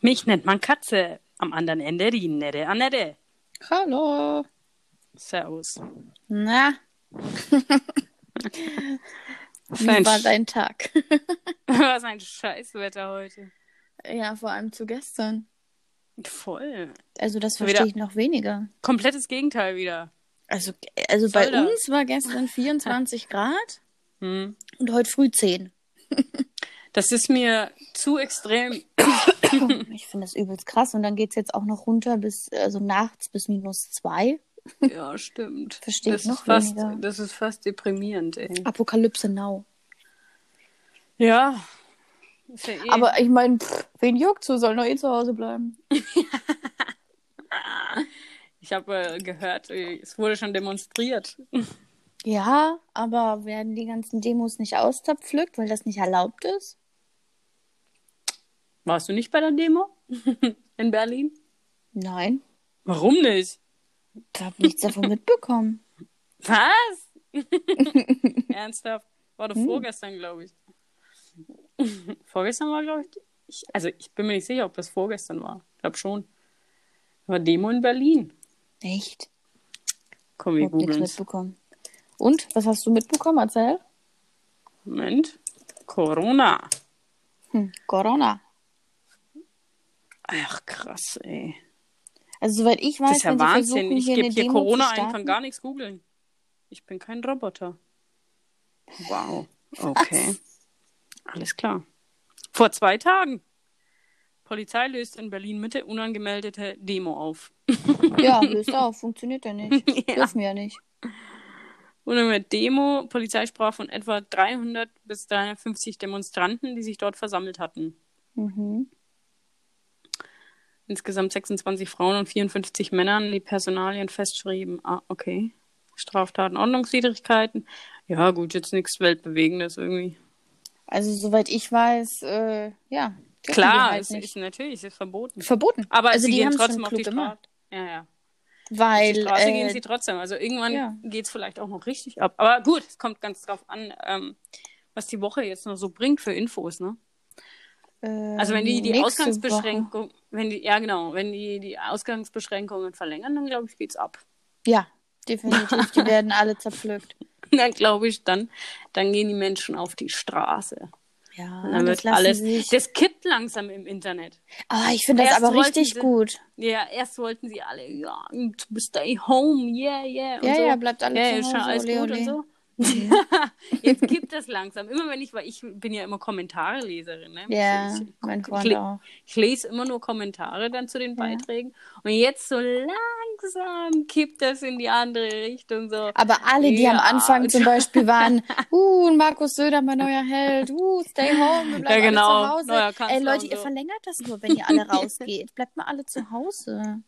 Mich nennt man Katze. Am anderen Ende die nette Annette. Hallo. Servus. Na, Was wie ein, war dein Tag? was ein Scheißwetter heute. ja, vor allem zu gestern. Voll. Also das Wieder- verstehe ich noch weniger. Komplettes Gegenteil wieder. Also, also bei das? uns war gestern 24 Grad Hm. und heute früh 10. Das ist mir zu extrem. Ich finde das übelst krass. Und dann geht es jetzt auch noch runter bis, also nachts bis minus 2. Ja, stimmt. Verstehe ich noch fast, weniger. Das ist fast deprimierend, ey. Apokalypse now. Ja. Ja eh. Aber ich meine, wen juckt so, soll noch eh zu Hause bleiben. ich habe äh, gehört, äh, es wurde schon demonstriert. Ja, aber werden die ganzen Demos nicht auszerpflückt, weil das nicht erlaubt ist? Warst du nicht bei der Demo in Berlin? Nein, Warum nicht? ich habe nichts davon mitbekommen. Was? Ernsthaft? War Hm. doch vorgestern, glaube ich. vorgestern war, glaube ich, ich. Also, ich bin mir nicht sicher, ob das vorgestern war. Ich glaube schon. War Demo in Berlin. Echt? Komm, Ich wir habe nichts googeln mitbekommen. Und, was hast du mitbekommen? Erzähl. Moment. Corona. Hm, Corona. Ach, krass, ey. Also, soweit ich weiß, Das ist ja Wahnsinn. Ich gebe hier Demo Corona ein, kann gar nichts googeln. Ich bin kein Roboter. Wow. Okay. Alles klar. Vor zwei Tagen. Polizei löst in Berlin Mitte unangemeldete Demo auf. Ja, löst auf, funktioniert ja nicht. Ja. Dürfen wir ja nicht. Unangemeldete Demo. Polizei sprach von etwa 300 bis 350 Demonstranten, die sich dort versammelt hatten. Mhm. Insgesamt 26 Frauen und 54 Männern, die Personalien festschrieben. Ah, okay. Straftaten, Ordnungswidrigkeiten. Ja, gut, jetzt nichts Weltbewegendes irgendwie. Also, soweit ich weiß, äh, ja. Klar, halt es nicht. ist natürlich es ist verboten. verboten. Aber also sie die gehen haben trotzdem auf die Straße. Ja, ja. Weil, Auf die Straße äh, gehen sie trotzdem. Also irgendwann ja. geht es vielleicht auch noch richtig ab. Aber gut, es kommt ganz drauf an, ähm, was die Woche jetzt noch so bringt für Infos, ne? Also wenn die die nächste Ausgangsbeschränkung, wenn die, ja genau, wenn die die Ausgangsbeschränkungen verlängern, dann glaube ich, geht's ab. Woche. Ja, definitiv. Die werden alle zerpflückt. Dann glaube ich, dann, dann gehen die Menschen auf die Straße. Ja, Und dann das wird alles. sich. Das kippt langsam im Internet. Ah, ich finde das aber richtig sie- gut. Ja, erst wollten sie alle, ja, stay home, yeah, yeah. Und Ja, so. ja, bleibt alle ja, zu Hause, alles ole, gut ole. und so. Jetzt gibt es langsam. Immer wenn ich, weil ich bin ja immer Kommentareleserin, ne? Ja, ich, mein ich, Freund le- auch. ich lese immer nur Kommentare dann zu den Beiträgen. Und jetzt so langsam kippt das in die andere Richtung. So. Aber alle, die am Ja, Anfang und- zum Beispiel waren, uh, Markus Söder, mein neuer Held, uh, stay home, wir bleiben Ja, genau, alle zu Hause. Ey, Leute, und ihr so. verlängert das nur, wenn ihr alle rausgeht. Bleibt mal alle zu Hause.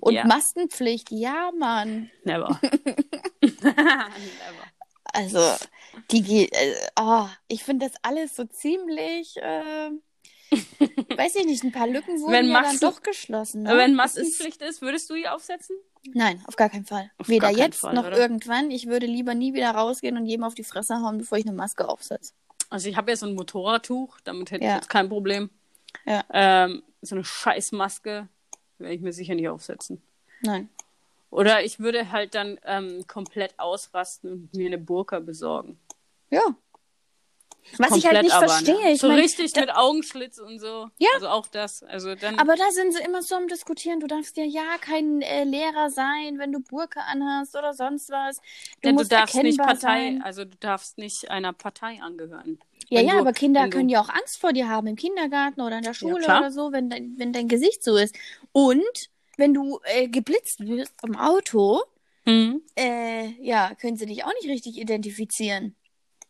Und Ja. Maskenpflicht, ja, Mann. Never. Never. Also, die geht, äh, oh, ich finde das alles so ziemlich, äh, weiß ich nicht, ein paar Lücken wurden Wenn ja dann doch geschlossen. Ne? Wenn Das ist- Maskenpflicht ist, würdest du die aufsetzen? Nein, auf gar keinen Fall. Auf Weder keinen jetzt Fall, noch oder? irgendwann. Ich würde lieber nie wieder rausgehen und jedem auf die Fresse hauen, bevor ich eine Maske aufsetze. Also ich habe ja so ein Motorradtuch, damit hätte Ja. ich jetzt kein Problem. Ja. Ähm, so eine Scheißmaske werde ich mir sicher nicht aufsetzen. Nein. Oder ich würde halt dann ähm, komplett ausrasten und mir eine Burka besorgen. Ja. Was ich halt Komplett nicht aber, verstehe. Ne? Ich so mein, richtig da- mit Augenschlitz und so. Ja. Also auch das. Also dann. Aber da sind sie immer so am Diskutieren. Du darfst ja ja kein äh, Lehrer sein, wenn du Burke anhast oder sonst was. Du ja, du musst darfst nicht Partei, sein. also du darfst nicht einer Partei angehören. Ja, Wenn ja, du- aber Kinder du- können ja auch Angst vor dir haben im Kindergarten oder in der Schule klar. oder so, wenn dein, wenn dein Gesicht so ist. Und wenn du äh, geblitzt wirst im Auto, Mhm. äh, ja, können sie dich auch nicht richtig identifizieren.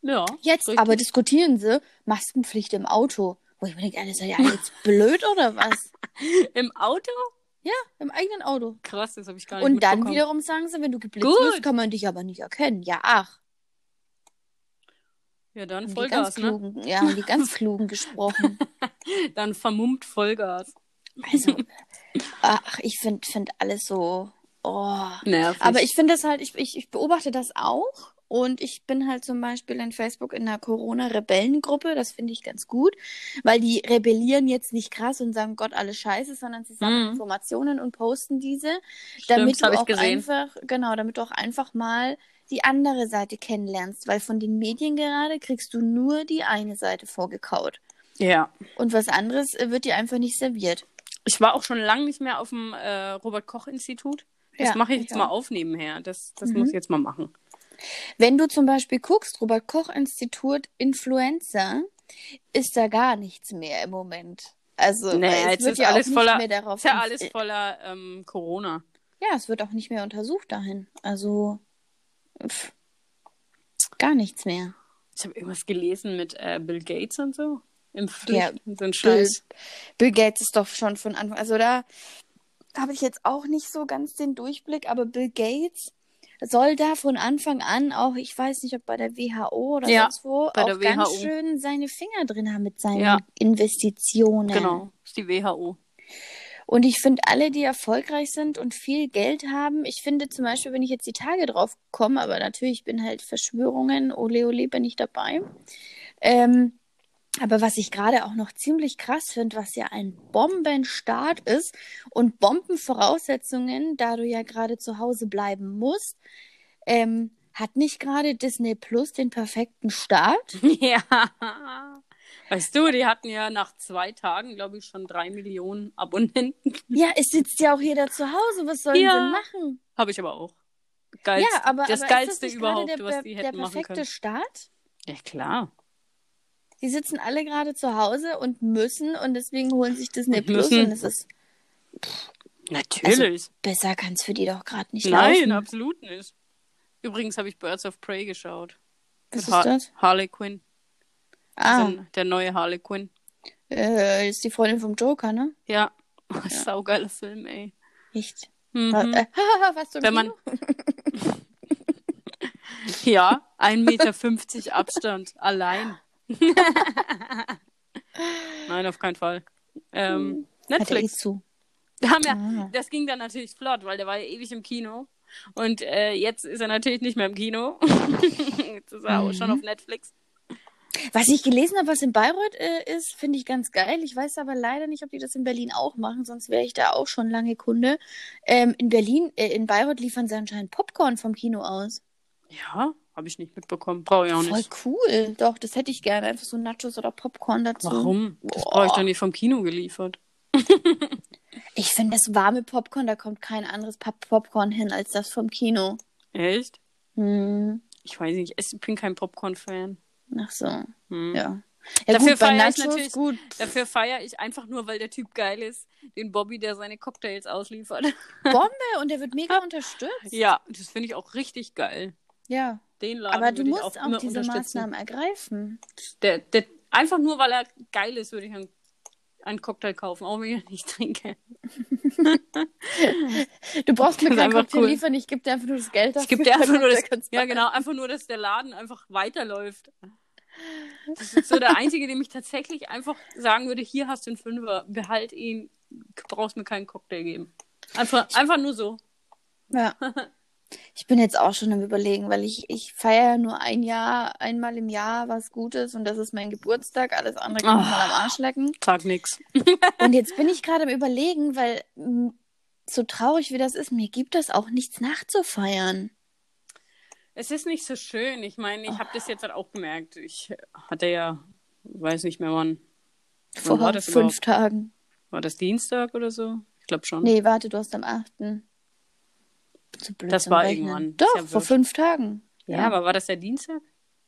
Ja. Jetzt richtig. aber diskutieren sie Maskenpflicht im Auto. Wo ich mir denke, seid ihr alle jetzt blöd oder was? Im Auto? Ja, im eigenen Auto. Krass, das habe ich gar nicht Und dann wiederum sagen sie, wenn du geblitzt Gut. wirst, kann man dich aber nicht erkennen. Ja, ach. Ja, dann die Vollgas, ganz ne? klugen, ja, haben die ganz klugen gesprochen. Dann vermummt Vollgas. Also, ach, ich finde find alles so. Oh. Nervig. Aber ich finde das halt, ich, ich, ich beobachte das auch Und ich bin halt zum Beispiel in Facebook in einer Corona-Rebellengruppe. Das finde ich ganz gut, weil die rebellieren jetzt nicht krass und sagen, Gott, alles scheiße, sondern sie sammeln Mhm. Informationen und posten diese, Stimmt, damit du auch einfach, genau, damit du auch einfach mal die andere Seite kennenlernst, weil von den Medien gerade kriegst du nur die eine Seite vorgekaut. Ja. Und was anderes äh, wird dir einfach nicht serviert. Ich war auch schon lange nicht mehr auf dem äh, Robert-Koch-Institut. Das Ja, mache ich jetzt mal auch. auf nebenher. Das, das Mhm. muss ich jetzt mal machen. Wenn du zum Beispiel guckst, Robert Koch Institut Influencer, ist da gar nichts mehr im Moment. Also Nee, es jetzt wird ist ja alles voller- mehr darauf. Ist ja alles voller ähm, Corona. Ja, es wird auch nicht mehr untersucht dahin. Also pff, gar nichts mehr. Ich habe irgendwas gelesen mit äh, Bill Gates und so. Impfpflicht Ja, so ein Bill, Scheiß. Bill Gates ist doch schon von Anfang. Also da habe ich jetzt auch nicht so ganz den Durchblick, aber Bill Gates soll da von Anfang an auch, ich weiß nicht, ob bei der WHO oder Ja, sonst wo, auch ganz WHO. schön seine Finger drin haben mit seinen Ja. Investitionen. Genau, ist die WHO. Und ich finde, alle, die erfolgreich sind und viel Geld haben, ich finde zum Beispiel, wenn ich jetzt die Tage drauf komme, aber natürlich bin halt Verschwörungen, ole ole bin ich dabei. Ähm, aber was ich gerade auch noch ziemlich krass finde, was ja ein Bombenstart ist und Bombenvoraussetzungen, da du ja gerade zu Hause bleiben musst, ähm, hat nicht gerade Disney Plus den perfekten Start? Ja. Weißt du, die hatten ja nach zwei Tagen, glaube ich, schon drei Millionen Abonnenten. Ja, es sitzt ja auch jeder zu Hause. Was sollen Ja. sie machen? Habe ich aber auch. Geilst, ja, aber, das aber Geilste ist das überhaupt, der, was die der hätten machen perfekte können. Start? Ja, klar. Die sitzen alle gerade zu Hause und müssen und deswegen holen sich Disney Plus und es ist Natürlich. besser kann es für die doch gerade nicht Nein, laufen. absolut nicht. Übrigens habe ich Birds of Prey geschaut. Was Mit ist Ha- das? Harley Quinn. Ah, Also der neue Harley Quinn. äh, ist die Freundin vom Joker, ne? Ja. Saugeiler Film, ey. Echt? Mhm. Wa- äh, was du im Wenn man. Ja, 1,50 Meter Abstand. Allein. Nein, auf keinen Fall. Ähm, Hat er eh Netflix. zu. Da haben ja, Ah. Das ging dann natürlich flott, weil der war ja ewig im Kino. Und äh, jetzt ist er natürlich nicht mehr im Kino. jetzt ist er auch schon Mhm. auf Netflix. Was ich gelesen habe, was in Bayreuth äh, ist, finde ich ganz geil. Ich weiß aber leider nicht, ob die das in Berlin auch machen, sonst wäre ich da auch schon lange Kunde. Ähm, in Berlin, äh, in Bayreuth liefern sie anscheinend Popcorn vom Kino aus. Ja, habe ich nicht mitbekommen. Brauche ich auch Voll nicht. cool. Doch, das hätte ich gerne. Einfach so Nachos oder Popcorn dazu. Warum? Das Boah. brauche ich doch nicht vom Kino geliefert. Ich finde das warme Popcorn, da kommt kein anderes Pop Popcorn hin als das vom Kino. Echt? Hm. Ich weiß nicht, ich bin kein Popcorn-Fan. Ach so, Hm. ja. Ja, Dafür gut, bei feier ich natürlich- gut. Dafür feiere ich einfach nur, weil der Typ geil ist, den Bobby, der seine Cocktails ausliefert. Bombe und der wird mega unterstützt. ja, das finde ich auch richtig geil. Ja. Den Laden Aber du musst auch, auch diese. Maßnahmen ergreifen. Der, der, einfach nur, weil er geil ist, würde ich einen, einen Cocktail kaufen, auch wenn ich nicht trinke. Du brauchst mir keinen einfach Cocktail cool. liefern, ich gebe dir einfach nur das Geld dafür. Ich gebe dir einfach nur das, ja genau, einfach nur, dass der Laden einfach weiterläuft. Das ist so der Einzige, dem ich tatsächlich einfach sagen würde, hier hast du einen Fünfer, behalt ihn, brauchst mir keinen Cocktail geben. Einfach, einfach nur so. Ja. Ich bin jetzt auch schon am überlegen, weil ich, ich feiere nur ein Jahr, einmal im Jahr was Gutes und das ist mein Geburtstag. Alles andere kann ich mal am Arsch lecken. Sag nix. Und jetzt bin ich gerade am überlegen, weil m, so traurig wie das ist, mir gibt das auch nichts nachzufeiern. Es ist nicht so schön. Ich meine, ich habe das jetzt halt auch gemerkt. Ich hatte ja, weiß nicht mehr wann. Wann Vor das fünf überhaupt? Tagen. War das Dienstag oder so? Ich glaube schon. Nee, warte, du hast am 8. So Das war Rechnen. irgendwann. Doch, ja vor fünf Tagen. Ja, aber war das der Dienstag?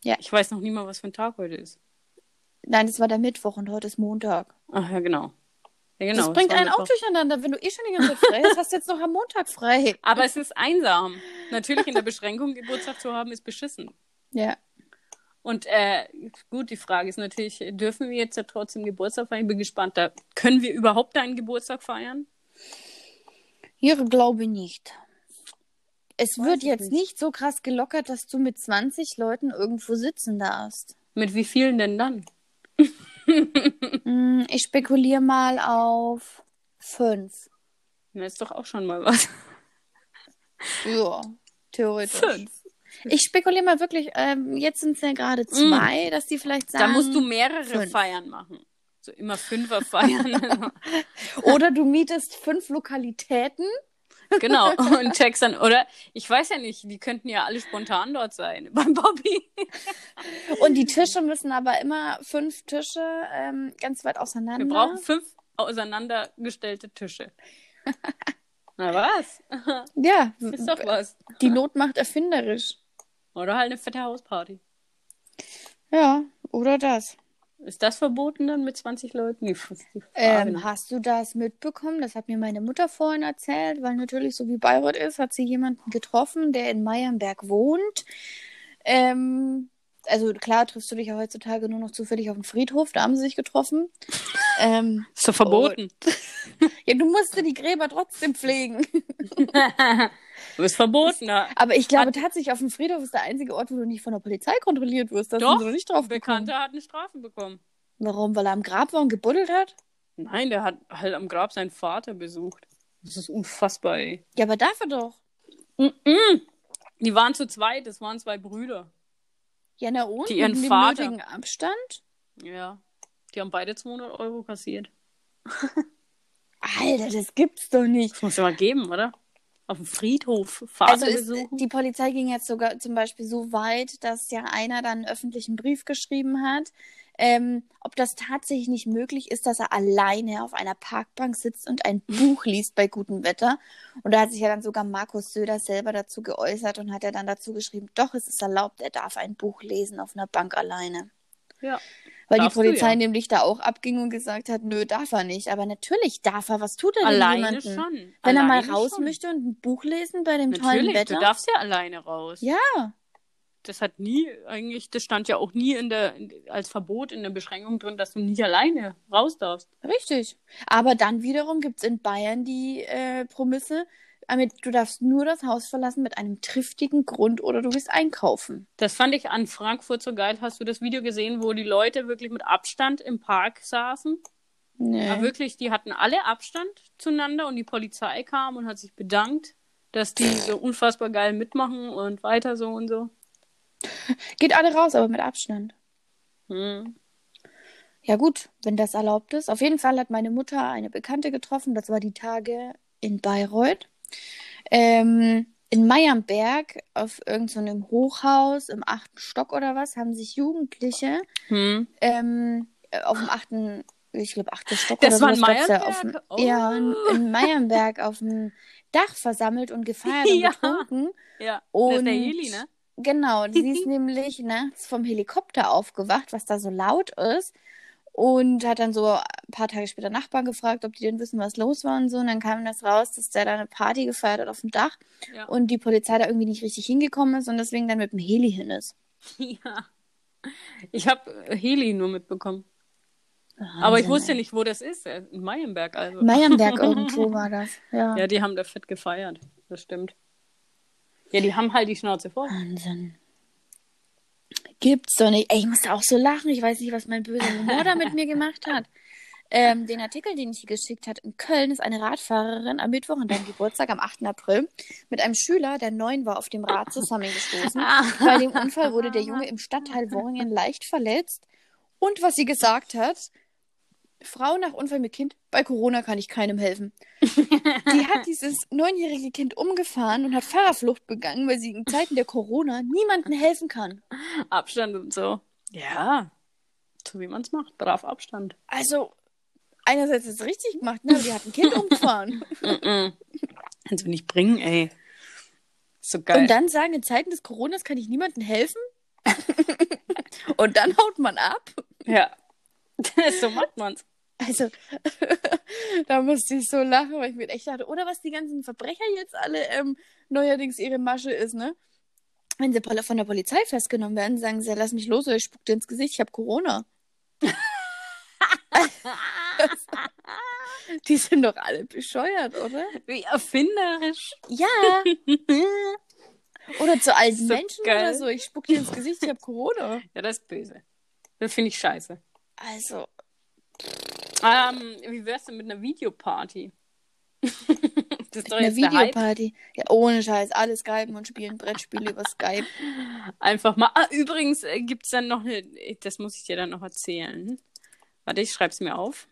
Ja. Ich weiß noch nie mal, was für ein Tag heute ist. Nein, das war der Mittwoch und heute ist Montag. Ach ja, genau. Ja, genau. das bringt einen auch durcheinander, wenn du eh schon die ganze Zeit frei hast, hast du jetzt noch am Montag frei. Aber es ist einsam. Natürlich in der Beschränkung Geburtstag zu haben, ist beschissen. Ja. Und äh, gut, die Frage ist natürlich, dürfen wir jetzt ja trotzdem Geburtstag feiern? Ich bin gespannt. Da, können wir überhaupt deinen Geburtstag feiern? Ich glaube nicht. Es Weiß wird jetzt nicht. nicht so krass gelockert, dass du mit 20 Leuten irgendwo sitzen darfst. Mit wie vielen denn dann? Hm, ich spekuliere mal auf fünf. Na, ist doch auch schon mal was. Ja, theoretisch. Fünf. Ich spekuliere mal wirklich, ähm, jetzt sind es ja gerade zwei, dass die vielleicht sagen. Da musst du mehrere fünf. Feiern machen. So immer Fünfer feiern. Oder du mietest fünf Lokalitäten. Genau. Und checkst dann, oder? Ich weiß ja nicht, die könnten ja alle spontan dort sein. Beim Bobby. Und die Tische müssen aber immer fünf Tische ähm, ganz weit auseinander. Wir brauchen fünf auseinandergestellte Tische. Na was? Ja, Ist doch was. die Not macht erfinderisch. Oder halt eine fette Hausparty. Ja, oder das. Ist das verboten dann mit 20 Leuten? Ähm, hast du das mitbekommen? Das hat mir meine Mutter vorhin erzählt, weil natürlich so wie Bayreuth ist, hat sie jemanden getroffen, der in Meyernberg wohnt. Ähm, also klar triffst du dich ja heutzutage nur noch zufällig auf dem Friedhof, da haben sie sich getroffen. ähm, ist doch verboten. ja, du musst die Gräber trotzdem pflegen. Du bist verboten. Ja. Aber ich glaube tatsächlich, auf dem Friedhof ist der einzige Ort, wo du nicht von der Polizei kontrolliert wirst. Da Doch, sind sie nicht drauf Ein gekommen. Bekannter hat eine Strafe bekommen. Warum? Weil er am Grab war und gebuddelt hat? Nein, der hat halt am Grab seinen Vater besucht. Das ist unfassbar, ey. Ja, aber darf er doch. Mm-mm. Die waren zu zweit, das waren zwei Brüder. Ja, na und? Die ihren Mit Vater- nötigen Abstand? Ja. Die haben beide 200 Euro kassiert. Alter, das gibt's doch nicht. Das muss ja mal geben, oder? Auf dem Friedhof Vater Also ist, besuchen. die Polizei ging jetzt sogar zum Beispiel so weit, dass ja einer dann einen öffentlichen Brief geschrieben hat, ähm, ob das tatsächlich nicht möglich ist, dass er alleine auf einer Parkbank sitzt und ein Buch liest bei gutem Wetter. Und da hat sich ja dann sogar Markus Söder selber dazu geäußert und hat er dann dazu geschrieben, doch, es ist erlaubt, er darf ein Buch lesen auf einer Bank alleine. Ja. Weil Darfst die Polizei ja. nämlich da auch abging und gesagt hat, nö, darf er nicht. Aber natürlich darf er. Was tut er denn Alleine jemanden? schon. Wenn er mal Alleine raus schon. möchte und ein Buch lesen bei dem tollen Natürlich, Wetter? du darfst ja alleine raus. Ja, Das hat nie, eigentlich, das stand ja auch nie in der, als Verbot in der Beschränkung drin, dass du nicht alleine raus darfst. richtig. Aber dann wiederum gibt es in Bayern die äh, Promisse, damit du darfst nur das Haus verlassen mit einem triftigen Grund oder du gehst einkaufen. Das fand ich an Frankfurt so geil. Hast du das Video gesehen, wo die Leute wirklich mit Abstand im Park saßen? Nee. Ja, wirklich, die hatten alle Abstand zueinander und die Polizei kam und hat sich bedankt, dass die so unfassbar geil mitmachen und weiter so und so. Geht alle raus, aber mit Abstand. Hm. Ja gut, wenn das erlaubt ist. Auf jeden Fall hat meine Mutter eine Bekannte getroffen. Das war die Tage in Bayreuth. Ähm, in Meyernberg auf irgendeinem Hochhaus im achten Stock oder was haben sich Jugendliche Hm. ähm, äh, auf dem achten, ich glaube achten Stock Das oder war in sowas auf dem, Meyernberg? ja in, Oh. in Meyernberg auf dem Dach versammelt und gefeiert und Ja. getrunken. Ja, das Und ist der Heli, ne? Genau, sie ist nämlich nachts vom Helikopter aufgewacht, was da so laut ist. Und hat dann so ein paar Tage später Nachbarn gefragt, ob die denn wissen, was los war und so. Und dann kam das raus, dass der da eine Party gefeiert hat auf dem Dach Ja. und die Polizei da irgendwie nicht richtig hingekommen ist und deswegen dann mit dem Heli hin ist. ja. Ich habe Heli nur mitbekommen. Aber ich wusste nicht, wo das ist. äh, In Meyernberg also. Meyernberg irgendwo war das. Ja. Ja, die haben da fett gefeiert. Das stimmt. Ja, die haben halt die Schnauze voll. Wahnsinn. Gibt's doch nicht. Ey, ich musste auch so lachen. Ich weiß nicht, was mein böser Humor da mit mir gemacht hat. Ähm, den Artikel, den ich dir geschickt hat, in Köln ist eine Radfahrerin am Mittwoch an deinem Geburtstag, am 8. April, mit einem Schüler, der neun war, auf dem Rad zusammengestoßen. Bei dem Unfall wurde der Junge im Stadtteil Worringen leicht verletzt. Und was sie gesagt hat, Frau nach Unfall mit Kind, bei Corona kann ich keinem helfen. Die hat dieses neunjährige Kind umgefahren und hat Fahrerflucht begangen, weil sie in Zeiten der Corona niemandem helfen kann. Abstand und so. Ja. So wie man es macht. Brav Abstand. Also, einerseits ist es richtig gemacht, ne? Die hat ein Kind umgefahren. Kannst du nicht bringen, ey. So geil. Und dann sagen, in Zeiten des Coronas kann ich niemandem helfen? und dann haut man ab? ja. so macht man's. Also, da musste ich so lachen, weil ich mir echt dachte, oder was die ganzen Verbrecher jetzt alle ähm, neuerdings ihre Masche ist, ne? Wenn sie von der Polizei festgenommen werden, sagen sie, lass mich los oder ich spuck dir ins Gesicht, ich habe Corona. Die sind doch alle bescheuert, oder? Wie erfinderisch. Ja. Oder zu alten So Menschen geil. oder so, ich spuck dir ins Gesicht, ich habe Corona. Ja, das ist böse. Das finde ich scheiße. Also, Ähm, wie wär's denn mit einer Videoparty? Das ist doch Eine der. Videoparty. Ja, ohne Scheiß. Alle skypen und spielen Brettspiele über Skype. Einfach mal. Ah, übrigens äh, gibt es dann noch eine. Das muss ich dir dann noch erzählen. Warte, ich schreib's mir auf.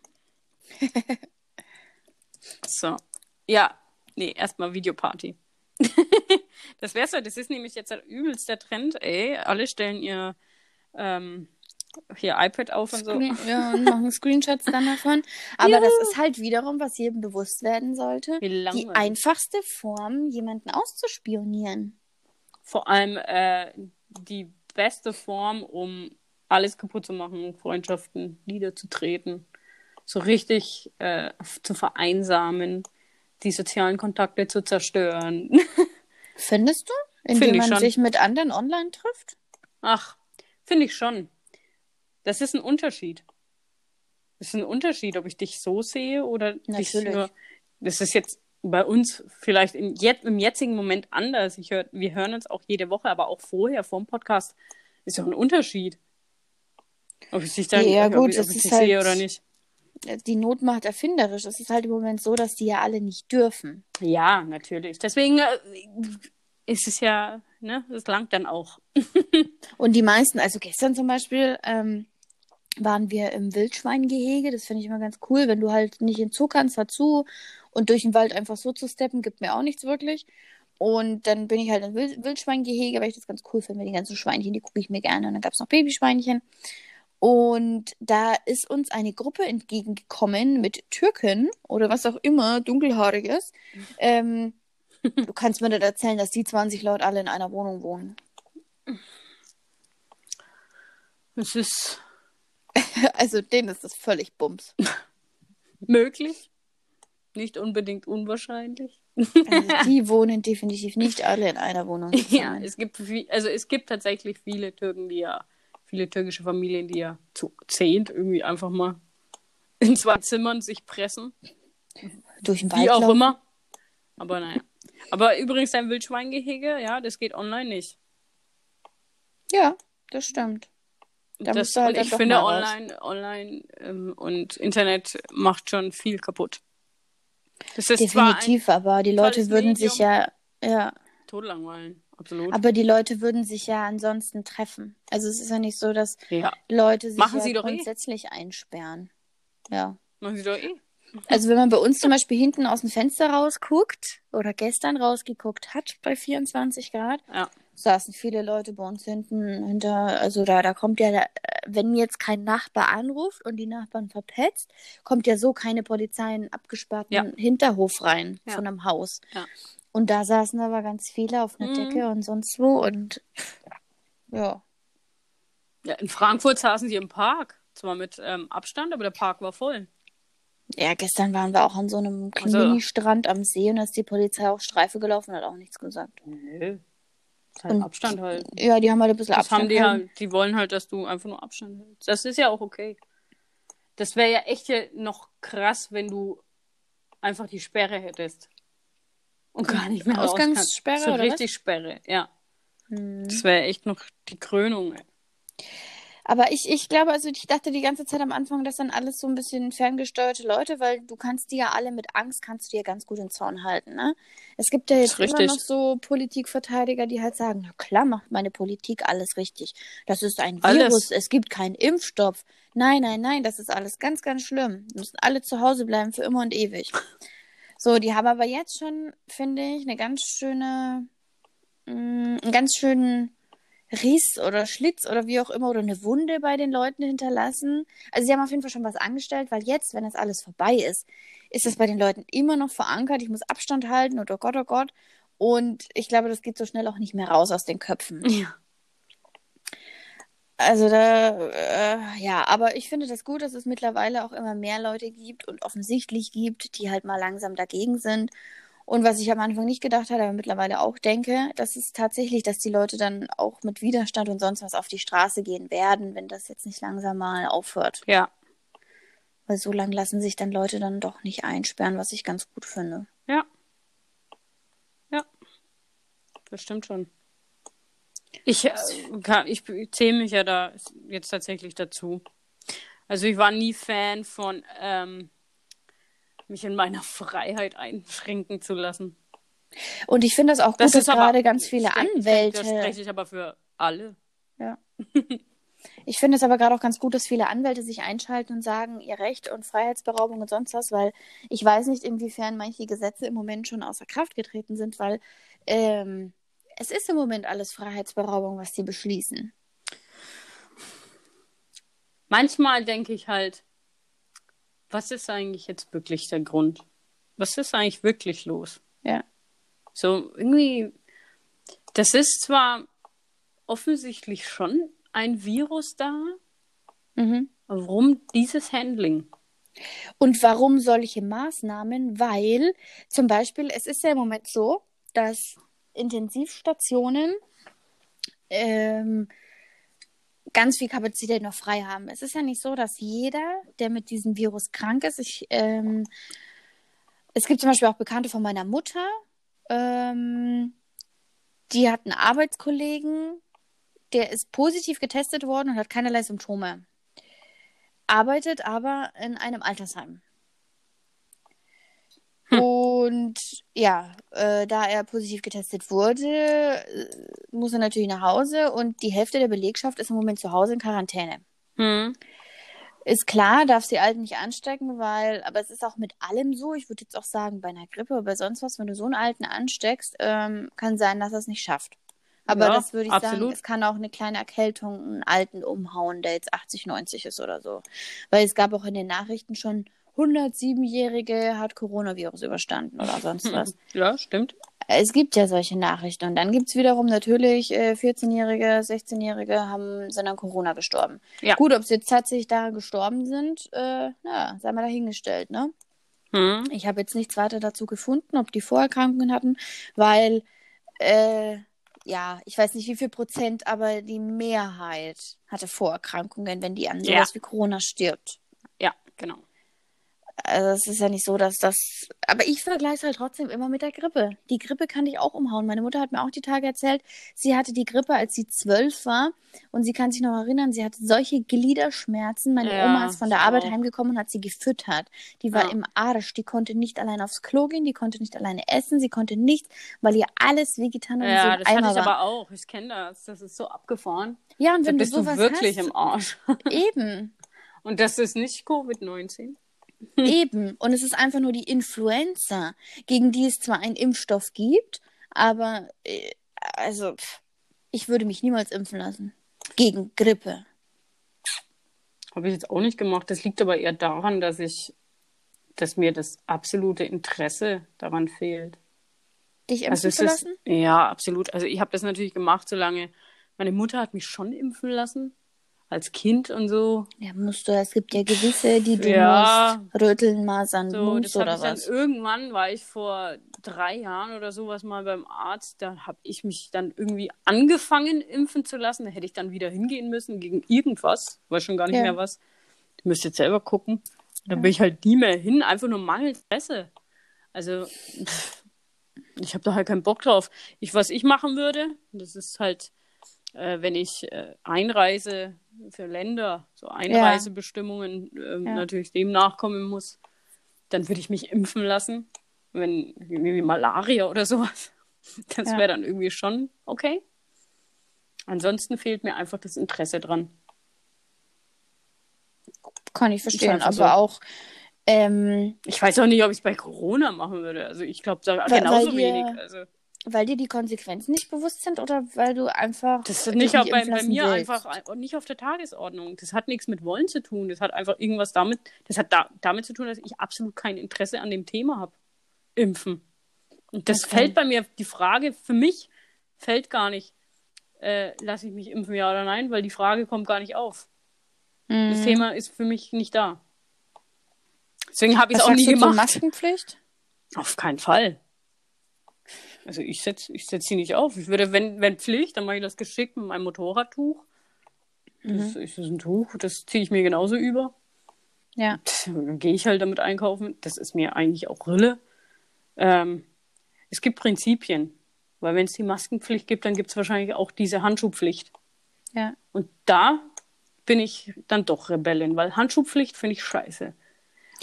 so. Ja, nee, erstmal Videoparty. das wär's so. Das ist nämlich jetzt ein übelster Trend, ey. Alle stellen ihr ähm, hier iPad auf und so. Ja, und machen Screenshots dann davon. Aber das ist halt wiederum, was jedem bewusst werden sollte. Die einfachste Form, jemanden auszuspionieren. Vor allem äh, die beste Form, um alles kaputt zu machen, Freundschaften niederzutreten, so richtig äh, zu vereinsamen, die sozialen Kontakte zu zerstören. Findest du? Find Indem ich man sich mit anderen online trifft? Ach, finde ich schon. Das ist ein Unterschied. Das ist ein Unterschied, ob ich dich so sehe oder dich Natürlich. nur. Das ist jetzt bei uns vielleicht in jet, im jetzigen Moment anders. Ich hör, wir hören uns auch jede Woche, aber auch vorher vom Podcast ist doch ein Unterschied. Ob ich dich dann Ja, ob gut, ob das ich dich halt- sehe oder nicht. Die Not macht erfinderisch. Es ist halt im Moment so, dass die ja alle nicht dürfen. Ja, natürlich. Deswegen äh, ist es ja, ne, es langt dann auch. Und die meisten, also gestern zum Beispiel, ähm, waren wir im Wildschweingehege. Das finde ich immer ganz cool, wenn du halt nicht in Zoo kannst, dazu und durch den Wald einfach so zu steppen, gibt mir auch nichts wirklich. Und dann bin ich halt im Wild Wildschweingehege, weil ich das ganz cool finde, die ganzen Schweinchen, die gucke ich mir gerne. Und dann gab es noch Babyschweinchen. Und da ist uns eine Gruppe entgegengekommen mit Türken oder was auch immer, dunkelhaariges. Ähm, du kannst mir nicht erzählen, dass die 20 Leute alle in einer Wohnung wohnen. Es ist Also denen ist das völlig bums. möglich. Nicht unbedingt unwahrscheinlich. Also die wohnen definitiv nicht alle in einer Wohnung. Ja, es gibt viel, also es gibt tatsächlich viele Türken, die ja, viele türkische Familien, die ja zu zehnt irgendwie einfach mal in zwei Zimmern sich pressen. Durch den Wald Wie auch immer. Aber naja. Aber übrigens dein Wildschweingehege, ja, das geht online nicht. Ja, das stimmt. Da das, halt ich finde, online, online ähm, und Internet macht schon viel kaputt. Das ist Definitiv, aber die Leute würden Medium. sich ja, ja, Todlangweilen, absolut. aber die Leute würden sich ja ansonsten treffen. Also es ist ja nicht so, dass ja, Leute sich Machen ja sie doch eh. grundsätzlich einsperren. Ja. machen sie doch eh. Also wenn man bei uns zum Beispiel hinten aus dem Fenster rausguckt oder gestern rausgeguckt hat bei 24 Grad, Ja. Saßen viele Leute bei uns hinten hinter, also da, da kommt ja, der- wenn jetzt kein Nachbar anruft und die Nachbarn verpetzt, kommt ja so keine Polizei in einen abgesperrten Ja. Hinterhof rein Ja. von einem Haus. Ja. Und da saßen aber ganz viele auf einer Mhm. Decke und sonst wo und ja. ja. In Frankfurt saßen sie im Park. Zwar mit ähm, Abstand, aber der Park war voll. Ja, gestern waren wir auch an so einem Also- Mini-Strand am See und da ist die Polizei auch Streife gelaufen und hat auch nichts gesagt. Nö. Halt Und- Abstand halt. Ja, die haben halt ein bisschen Das Abstand. haben die gehalten. halt, die wollen halt, dass du einfach nur Abstand hältst. Das ist ja auch okay. Das wäre ja echt ja noch krass, wenn du einfach die Sperre hättest. Und gar nicht mehr raus kannst. Ausgangssperre So oder richtig Sperre, ja. Hm. Das wäre echt noch die Krönung. ey. Aber ich, ich glaube, also ich dachte die ganze Zeit am Anfang, das sind alles so ein bisschen ferngesteuerte Leute, weil du kannst die ja alle mit Angst, kannst du ja ganz gut in Zaun halten, ne? Es gibt ja jetzt immer noch so Politikverteidiger, die halt sagen, na klar macht meine Politik alles richtig. Das ist ein Alles. Virus, es gibt keinen Impfstoff. Nein, nein, nein, das ist alles ganz, ganz schlimm. Wir müssen alle zu Hause bleiben für immer und ewig. So, die haben aber jetzt schon, finde ich, eine ganz schöne, mh, einen ganz schönen Riss oder Schlitz oder wie auch immer oder eine Wunde bei den Leuten hinterlassen. Also sie haben auf jeden Fall schon was angestellt, weil jetzt, wenn das alles vorbei ist, ist es bei den Leuten immer noch verankert. Ich muss Abstand halten und oh Gott, oh Gott. Und ich glaube, das geht so schnell auch nicht mehr raus aus den Köpfen. Ja. Also da, äh, ja, aber ich finde das gut, dass es mittlerweile auch immer mehr Leute gibt und offensichtlich gibt, die halt mal langsam dagegen sind. Und was ich am Anfang nicht gedacht hatte, aber mittlerweile auch denke, das ist tatsächlich, dass die Leute dann auch mit Widerstand und sonst was auf die Straße gehen werden, wenn das jetzt nicht langsam mal aufhört. Ja. Weil so lang lassen sich dann Leute dann doch nicht einsperren, was ich ganz gut finde. Ja. Ja. Das stimmt schon. Ich, äh, kann, ich, ich zähle mich ja da jetzt tatsächlich dazu. Also ich war nie Fan von ähm, mich in meiner Freiheit einschränken zu lassen. Und ich finde das auch gut, Das dass gerade ganz viele denk- Anwälte. Da spreche ich aber für alle. Ja. Ich finde es aber gerade auch ganz gut, dass viele Anwälte sich einschalten und sagen, ihr Recht und Freiheitsberaubung und sonst was, weil ich weiß nicht, inwiefern manche Gesetze im Moment schon außer Kraft getreten sind, weil ähm, es ist im Moment alles Freiheitsberaubung, was die beschließen. Manchmal denke ich halt, was ist eigentlich jetzt wirklich der Grund? Was ist eigentlich wirklich los? Ja. So irgendwie, das ist zwar offensichtlich schon ein Virus da, Mhm. warum dieses Handling? Und warum solche Maßnahmen? Weil zum Beispiel, es ist ja im Moment so, dass Intensivstationen ähm, ganz viel Kapazität noch frei haben. Es ist ja nicht so, dass jeder, der mit diesem Virus krank ist, ich, ähm, es gibt zum Beispiel auch Bekannte von meiner Mutter, ähm, die hat einen Arbeitskollegen, der ist positiv getestet worden und hat keinerlei Symptome arbeitet aber in einem Altersheim. Und ja, äh, da er positiv getestet wurde, äh, muss er natürlich nach Hause und die Hälfte der Belegschaft ist im Moment zu Hause in Quarantäne. Hm. Ist klar, darf die Alten nicht anstecken, weil, aber es ist auch mit allem so. Ich würde jetzt auch sagen, bei einer Grippe oder bei sonst was, wenn du so einen Alten ansteckst, ähm, kann sein, dass er es nicht schafft. Aber Ja, das würde ich sagen, absolut. es kann auch eine kleine Erkältung einen Alten umhauen, der jetzt 80, 90 ist oder so. Weil es gab auch in den Nachrichten schon 107-Jährige hat Coronavirus überstanden oder sonst was. Ja, stimmt. Es gibt ja solche Nachrichten. Und dann gibt es wiederum natürlich äh, 14-Jährige, 16-Jährige haben, sind an Corona gestorben. Ja. Gut, ob sie jetzt tatsächlich daran gestorben sind, äh, na, sei mal dahingestellt, ne? Hm. Ich habe jetzt nichts weiter dazu gefunden, ob die Vorerkrankungen hatten, weil, äh, ja, ich weiß nicht wie viel Prozent, aber die Mehrheit hatte Vorerkrankungen, wenn die an Ja. sowas wie Corona stirbt. Ja, genau. Also es ist ja nicht so, dass das. Aber ich vergleiche es halt trotzdem immer mit der Grippe. Die Grippe kann dich auch umhauen. Meine Mutter hat mir auch die Tage erzählt, sie hatte die Grippe, als sie zwölf war. Und sie kann sich noch erinnern, sie hatte solche Gliederschmerzen. Meine Ja, Oma ist von der ich Arbeit heimgekommen und hat sie gefüttert. Die war Ja. im Arsch. Die konnte nicht allein aufs Klo gehen, die konnte nicht alleine essen, sie konnte nichts, weil ihr alles wehgetan und so Ja, das hatte Eimer ich war. aber auch. Ich kenne das. Das ist so abgefahren. Ja, und Da wenn du bist du sowas wirklich hast, im Arsch. eben. Und das ist nicht Covid-19. Eben. Und es ist einfach nur die Influenza, gegen die es zwar einen Impfstoff gibt, aber äh, also ich würde mich niemals impfen lassen. Gegen Grippe. Habe ich jetzt auch nicht gemacht. Das liegt aber eher daran, dass ich, dass mir das absolute Interesse daran fehlt. Dich impfen Also zu ist, lassen? ja, absolut. Also ich habe das natürlich gemacht, solange meine Mutter hat mich schon impfen lassen. Als Kind und so. Ja, musst du. Es gibt ja gewisse, die du Ja. musst. Röteln, Masern, So, Mumps das habe oder ich dann was. irgendwann, war ich vor drei Jahren oder sowas mal beim Arzt, da habe ich mich dann irgendwie angefangen impfen zu lassen. Da hätte ich dann wieder hingehen müssen gegen irgendwas, weiß schon gar nicht Ja. mehr was. Ich müsste jetzt selber gucken. Da bin ich halt nie mehr hin, einfach nur mangels Interesse. Also, ich habe da halt keinen Bock drauf. Ich, was ich machen würde, das ist halt, äh, wenn ich äh, einreise für Länder, so Einreisebestimmungen ähm, Ja. natürlich dem nachkommen muss, dann würde ich mich impfen lassen, wenn wie Malaria oder sowas. Das wäre dann irgendwie schon okay. Ansonsten fehlt mir einfach das Interesse dran. Kann ich verstehen. Aber so. auch, ähm, Ich weiß auch nicht, ob ich es bei Corona machen würde. Also ich glaube da genauso wenig. Also weil dir die Konsequenzen nicht bewusst sind oder weil du einfach. das ist nicht, auch bei, bei mir willst? einfach ein- nicht auf der Tagesordnung. Das hat nichts mit Wollen zu tun. Das hat einfach irgendwas damit, das hat da, damit zu tun, dass ich absolut kein Interesse an dem Thema habe. Impfen. Und das Okay. fällt bei mir, die Frage für mich fällt gar nicht, äh, lasse ich mich impfen, ja oder nein, weil die Frage kommt gar nicht auf. Das Mhm. Thema ist für mich nicht da. Deswegen habe ich es auch nie gemacht. Maskenpflicht? Auf keinen Fall. Also ich setze ich setz sie nicht auf. Ich würde, wenn, wenn Pflicht, dann mache ich das geschickt mit meinem Motorradtuch. Das ist ein Tuch, das ziehe ich mir genauso über. Ja. Dann gehe ich halt damit einkaufen. Das ist mir eigentlich auch Rille. Ähm, es gibt Prinzipien. Weil wenn es die Maskenpflicht gibt, dann gibt es wahrscheinlich auch diese Handschuhpflicht. Ja. Und da bin ich dann doch Rebellin, weil Handschuhpflicht finde ich scheiße.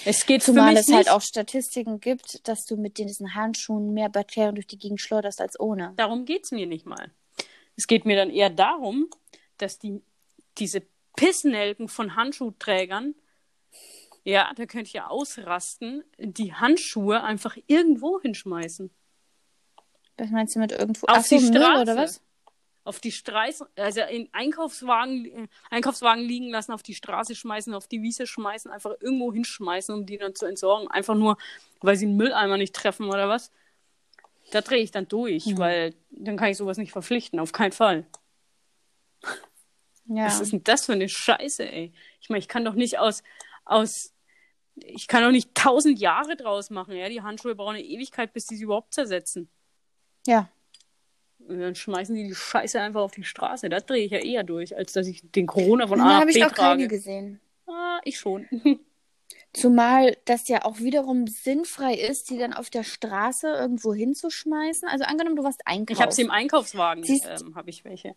Es geht Zumal es halt auch Statistiken gibt, dass du mit diesen Handschuhen mehr Bakterien durch die Gegend schleuderst als ohne. darum geht's mir nicht mal. Es geht mir dann eher darum, dass die, diese Pissnelken von Handschuhträgern, ja, da könnte ich ja ausrasten, die Handschuhe einfach irgendwo hinschmeißen. Was meinst du mit irgendwo? Auf Ach so, die Müll Straße. oder was? Auf die Straße, also in Einkaufswagen, äh, Einkaufswagen liegen lassen, auf die Straße schmeißen, auf die Wiese schmeißen, einfach irgendwo hinschmeißen, um die dann zu entsorgen. Einfach nur, weil sie einen Mülleimer nicht treffen oder was. Da drehe ich dann durch, Mhm. weil dann kann ich sowas nicht verpflichten, auf keinen Fall. Ja. Was ist denn das für eine Scheiße, ey? Ich meine, ich kann doch nicht aus, aus, ich kann doch nicht tausend Jahre draus machen, ja? Die Handschuhe brauchen eine Ewigkeit, bis die sie überhaupt zersetzen. ja. Und dann schmeißen die die Scheiße einfach auf die Straße. Da drehe ich ja eher durch, als dass ich den Corona von A nach habe ich B auch keine trage. gesehen. Ah, ich schon. Zumal das ja auch wiederum sinnfrei ist, die dann auf der Straße irgendwo hinzuschmeißen. Also angenommen, du warst einkaufen. Ich habe sie im Einkaufswagen, ähm, habe ich welche.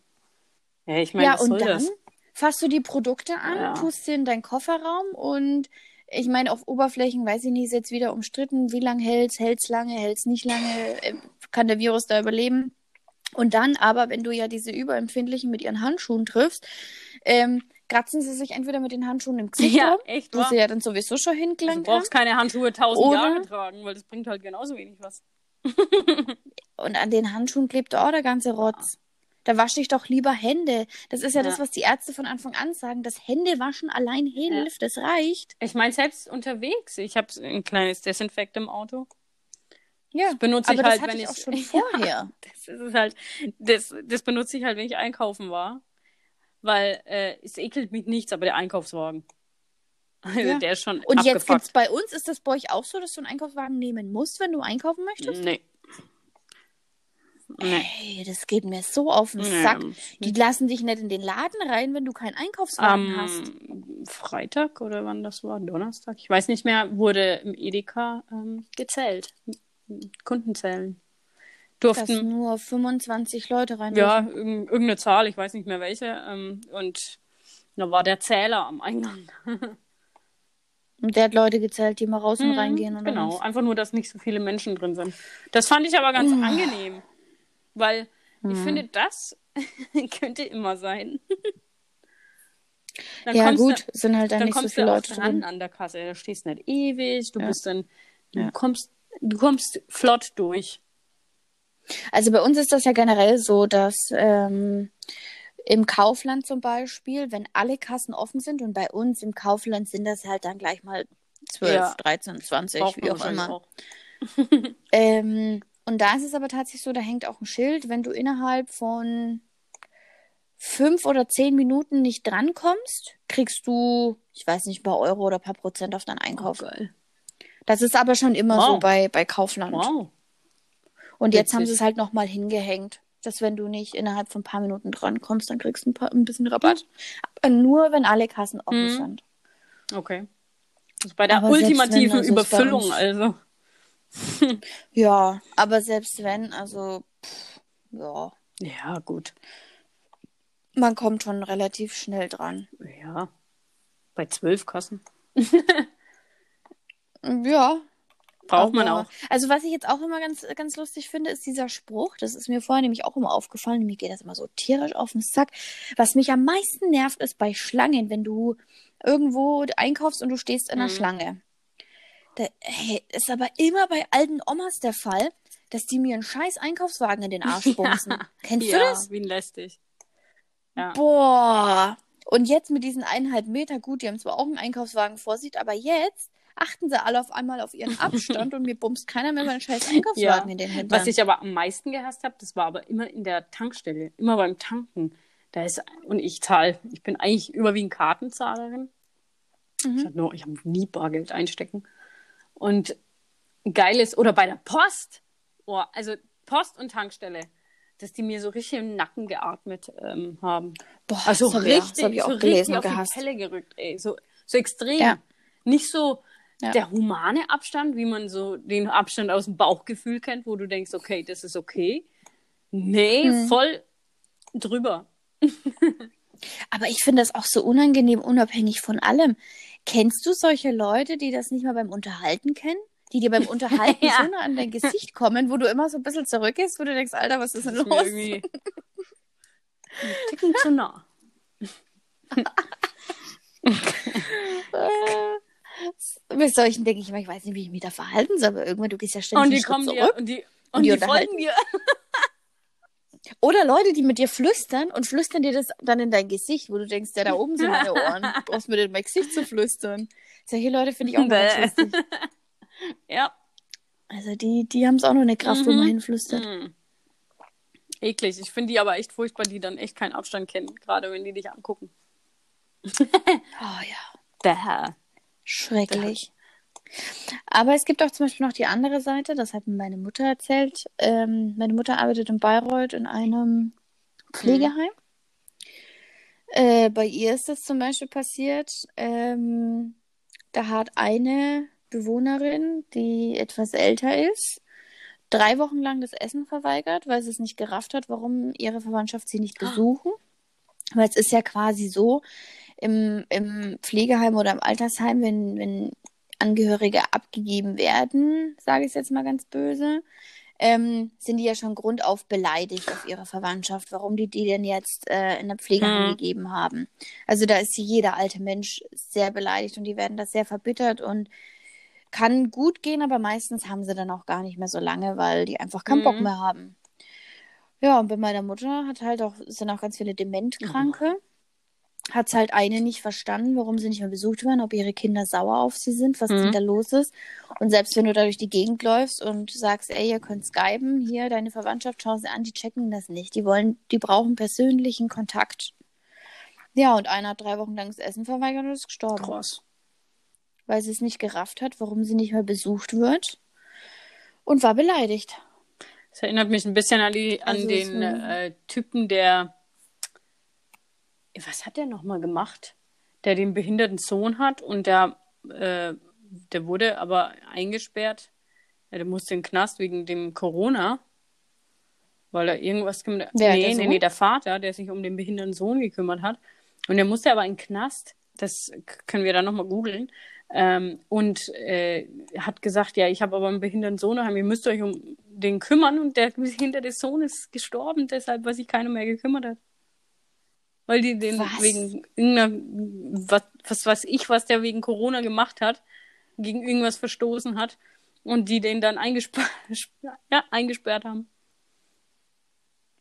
Ja, ich meine, Ja, und dann das? fasst du die Produkte an, Ja. tust sie in deinen Kofferraum und ich meine, auf Oberflächen, weiß ich nicht, ist jetzt wieder umstritten, wie lange hält's, hält's lange, hält's nicht lange, äh, kann der Virus da überleben. Und dann aber, wenn du ja diese Überempfindlichen mit ihren Handschuhen triffst, ähm, kratzen sie sich entweder mit den Handschuhen im Gesicht Ja, rum, echt wo wahr. sie ja dann sowieso schon Du hingelangt haben. brauchst keine Handschuhe tausend Oder- Jahre tragen, weil das bringt halt genauso wenig was. Und an den Handschuhen klebt auch der ganze Rotz. Da wasche ich doch lieber Hände. Das ist ja, das, Ja. was die Ärzte von Anfang an sagen. Das Händewaschen allein hilft, das reicht. Ich meine, selbst unterwegs. Ich habe ein kleines Desinfekt im Auto. Ja, Das benutze aber ich das halt, hatte wenn ich auch ich- schon vorher. Das ist halt, das, das benutze ich halt, wenn ich einkaufen war. Weil äh, es ekelt mich nichts, aber der Einkaufswagen. Also Ja. der ist schon Und jetzt abgefuckt. gibt's bei uns, ist das bei euch auch so, dass du einen Einkaufswagen nehmen musst, wenn du einkaufen möchtest? Nee. Nee. Hey, das geht mir so auf den Nee. Sack. Die lassen dich nicht in den Laden rein, wenn du keinen Einkaufswagen hast. Am Freitag oder wann das war, Donnerstag, ich weiß nicht mehr, wurde im Edeka ähm, gezählt. Kundenzählen. Dass Durften, nur 25 Leute rein ja, irg- irgendeine Zahl, ich weiß nicht mehr welche. Ähm, und da war der Zähler am Eingang. Und der hat Leute gezählt, die mal raus und Mhm, reingehen. Oder Genau, was? einfach nur, dass nicht so viele Menschen drin sind. Das fand ich aber ganz angenehm, weil ich finde, das könnte immer sein. Dann Ja, gut, es sind halt da dann nicht so viele Leute dran an der Kasse. Da stehst nicht ewig, du Ja. bist dann, du Ja. kommst, du kommst flott durch. Also bei uns ist das ja generell so, dass ähm, im Kaufland zum Beispiel, wenn alle Kassen offen sind und bei uns im Kaufland sind das halt dann gleich mal 12, Ja. 13, 20, Braucht wie auch immer. auch. Ähm, und da ist es aber tatsächlich so, da hängt auch ein Schild, wenn du innerhalb von fünf oder zehn Minuten nicht drankommst, kriegst du, ich weiß nicht, ein paar Euro oder ein paar Prozent auf deinen Einkauf. geil. Das ist aber schon immer Wow. so bei, bei Kaufland. Wow. Und jetzt haben sie es halt nochmal hingehängt, dass wenn du nicht innerhalb von ein paar Minuten drankommst, dann kriegst du ein, paar, ein bisschen Rabatt. Aber nur, wenn alle Kassen offen Mhm. sind. Okay. Ist bei der Aber selbst wenn, ultimativen also Überfüllung, uns- also. Ja, aber selbst wenn, also, pff, ja, Ja, gut. man kommt schon relativ schnell dran. Ja. Bei zwölf Kassen. Ja. Braucht man auch. Also was ich jetzt auch immer ganz, ganz lustig finde, ist dieser Spruch. Das ist mir vorher nämlich auch immer aufgefallen. Mir geht das immer so tierisch auf den Sack. Was mich am meisten nervt, ist bei Schlangen, wenn du irgendwo einkaufst und du stehst in einer Mhm. Schlange. Da, hey, ist aber immer bei alten Omas der Fall, dass die mir einen scheiß Einkaufswagen in den Arsch bumsen. Kennst ja, du das? wie lästig. Ja. Boah. Und jetzt mit diesen eineinhalb Meter, gut, die haben zwar auch einen Einkaufswagen vor sich, aber jetzt achten sie alle auf einmal auf ihren Abstand und mir bumst keiner mehr meinen scheiß Einkaufswagen Ja. in den Hintern. Was ich aber am meisten gehasst habe, das war aber immer in der Tankstelle, immer beim Tanken. Da ist, und ich zahle, ich bin eigentlich überwiegend Kartenzahlerin. Mhm. Ich habe ich habe nie Bargeld einstecken. Und geil ist, oder bei der Post, oh, also Post und Tankstelle, dass die mir so richtig im Nacken geatmet ähm, haben. Boah, Also ja, richtig, das habe ich auch so gelesen richtig auf gehasst. die Pelle gerückt, ey. So, so extrem. Ja. Nicht so Ja. der humane Abstand, wie man so den Abstand aus dem Bauchgefühl kennt, wo du denkst, okay, das ist okay. Nee, Mhm. voll drüber. Aber ich finde das auch so unangenehm, unabhängig von allem. Kennst du solche Leute, die das nicht mal beim Unterhalten kennen? Die dir beim Unterhalten Ja. so nah an dein Gesicht kommen, wo du immer so ein bisschen zurückgehst, wo du denkst, Alter, was ist denn los? irgendwie Ticken zu nah. Mit solchen denke ich immer, ich weiß nicht, wie ich mich da verhalten soll, aber irgendwann, du gehst ja ständig Und die kommen dir zurück. und die, Und und die die, folgen dir. Oder Leute, die mit dir flüstern und flüstern dir das dann in dein Gesicht, wo du denkst, ja, da oben sind meine Ohren. Du brauchst mir in mein Gesicht zu flüstern. Solche Leute finde ich auch ganz Bäh. lustig. Ja. Also die, die haben es auch noch eine Kraft, wo Mhm. man hinflüstert. Mm. Eklig. Ich finde die aber echt furchtbar, die dann echt keinen Abstand kennen, gerade wenn die dich angucken. Oh ja, Bäh. Schrecklich. Aber es gibt auch zum Beispiel noch die andere Seite, das hat mir meine Mutter erzählt. Ähm, meine Mutter arbeitet in Bayreuth in einem Pflegeheim. Äh, bei ihr ist das zum Beispiel passiert. Ähm, da hat eine Bewohnerin, die etwas älter ist, drei Wochen lang das Essen verweigert, weil sie es nicht gerafft hat, warum ihre Verwandtschaft sie nicht besuchen. Weil es ist ja quasi so, im, im Pflegeheim oder im Altersheim, wenn, wenn Angehörige abgegeben werden, sage ich es jetzt mal ganz böse, ähm, sind die ja schon grundauf beleidigt auf ihre Verwandtschaft, warum die die denn jetzt äh, in der Pflegeheim Mhm. gegeben haben. Also da ist jeder alte Mensch sehr beleidigt und die werden das sehr verbittert und kann gut gehen, aber meistens haben sie dann auch gar nicht mehr so lange, weil die einfach keinen Bock Mhm. mehr haben. Ja, und bei meiner Mutter hat halt auch, sind auch ganz viele Dementkranke. Hat halt eine nicht verstanden, warum sie nicht mehr besucht werden, ob ihre Kinder sauer auf sie sind, was Mhm. da los ist. Und selbst wenn du da durch die Gegend läufst und sagst, ey, ihr könnt skypen, hier, deine Verwandtschaft, schau sie an, die checken das nicht. Die wollen, die brauchen persönlichen Kontakt. Ja, und einer hat drei Wochen lang das Essen verweigert und ist gestorben Krass. weil sie es nicht gerafft hat, warum sie nicht mehr besucht wird und war beleidigt. Das erinnert mich ein bisschen an, die, an Also den äh, Typen, der. Was hat der nochmal gemacht? Der den behinderten Sohn hat und der, äh, der wurde aber eingesperrt. Ja, der musste in den Knast wegen dem Corona. Weil er irgendwas gemacht Wer, Nee, nee, nee, der Vater, der sich um den behinderten Sohn gekümmert hat. Und der musste aber in den Knast. Das können wir dann nochmal googeln. Ähm, und äh, hat gesagt, ja, ich habe aber einen behinderten Sohn daheim, ihr müsst euch um den kümmern und der behinderte Sohn ist gestorben, deshalb, weil sich keiner mehr gekümmert hat. Weil die den Was? wegen irgendeiner, was, was weiß ich, was der wegen Corona gemacht hat, gegen irgendwas verstoßen hat und die den dann eingesperrt, ja, eingesperrt haben.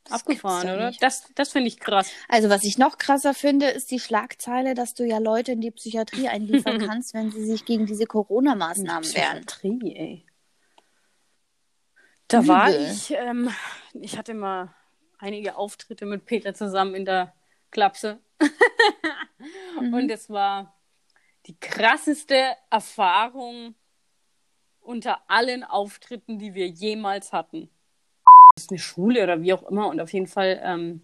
Das Abgefahren, oder? nicht. Das, das finde ich krass. Also was ich noch krasser finde, ist die Schlagzeile, dass du ja Leute in die Psychiatrie einliefern kannst, wenn sie sich gegen diese Corona-Maßnahmen wehren. Psychiatrie, ey. Da war Übel. ich, ähm, ich hatte mal einige Auftritte mit Peter zusammen in der Klapse. Mhm. Und es war die krasseste Erfahrung unter allen Auftritten, die wir jemals hatten. Das ist eine Schule oder wie auch immer. Und auf jeden Fall, ähm,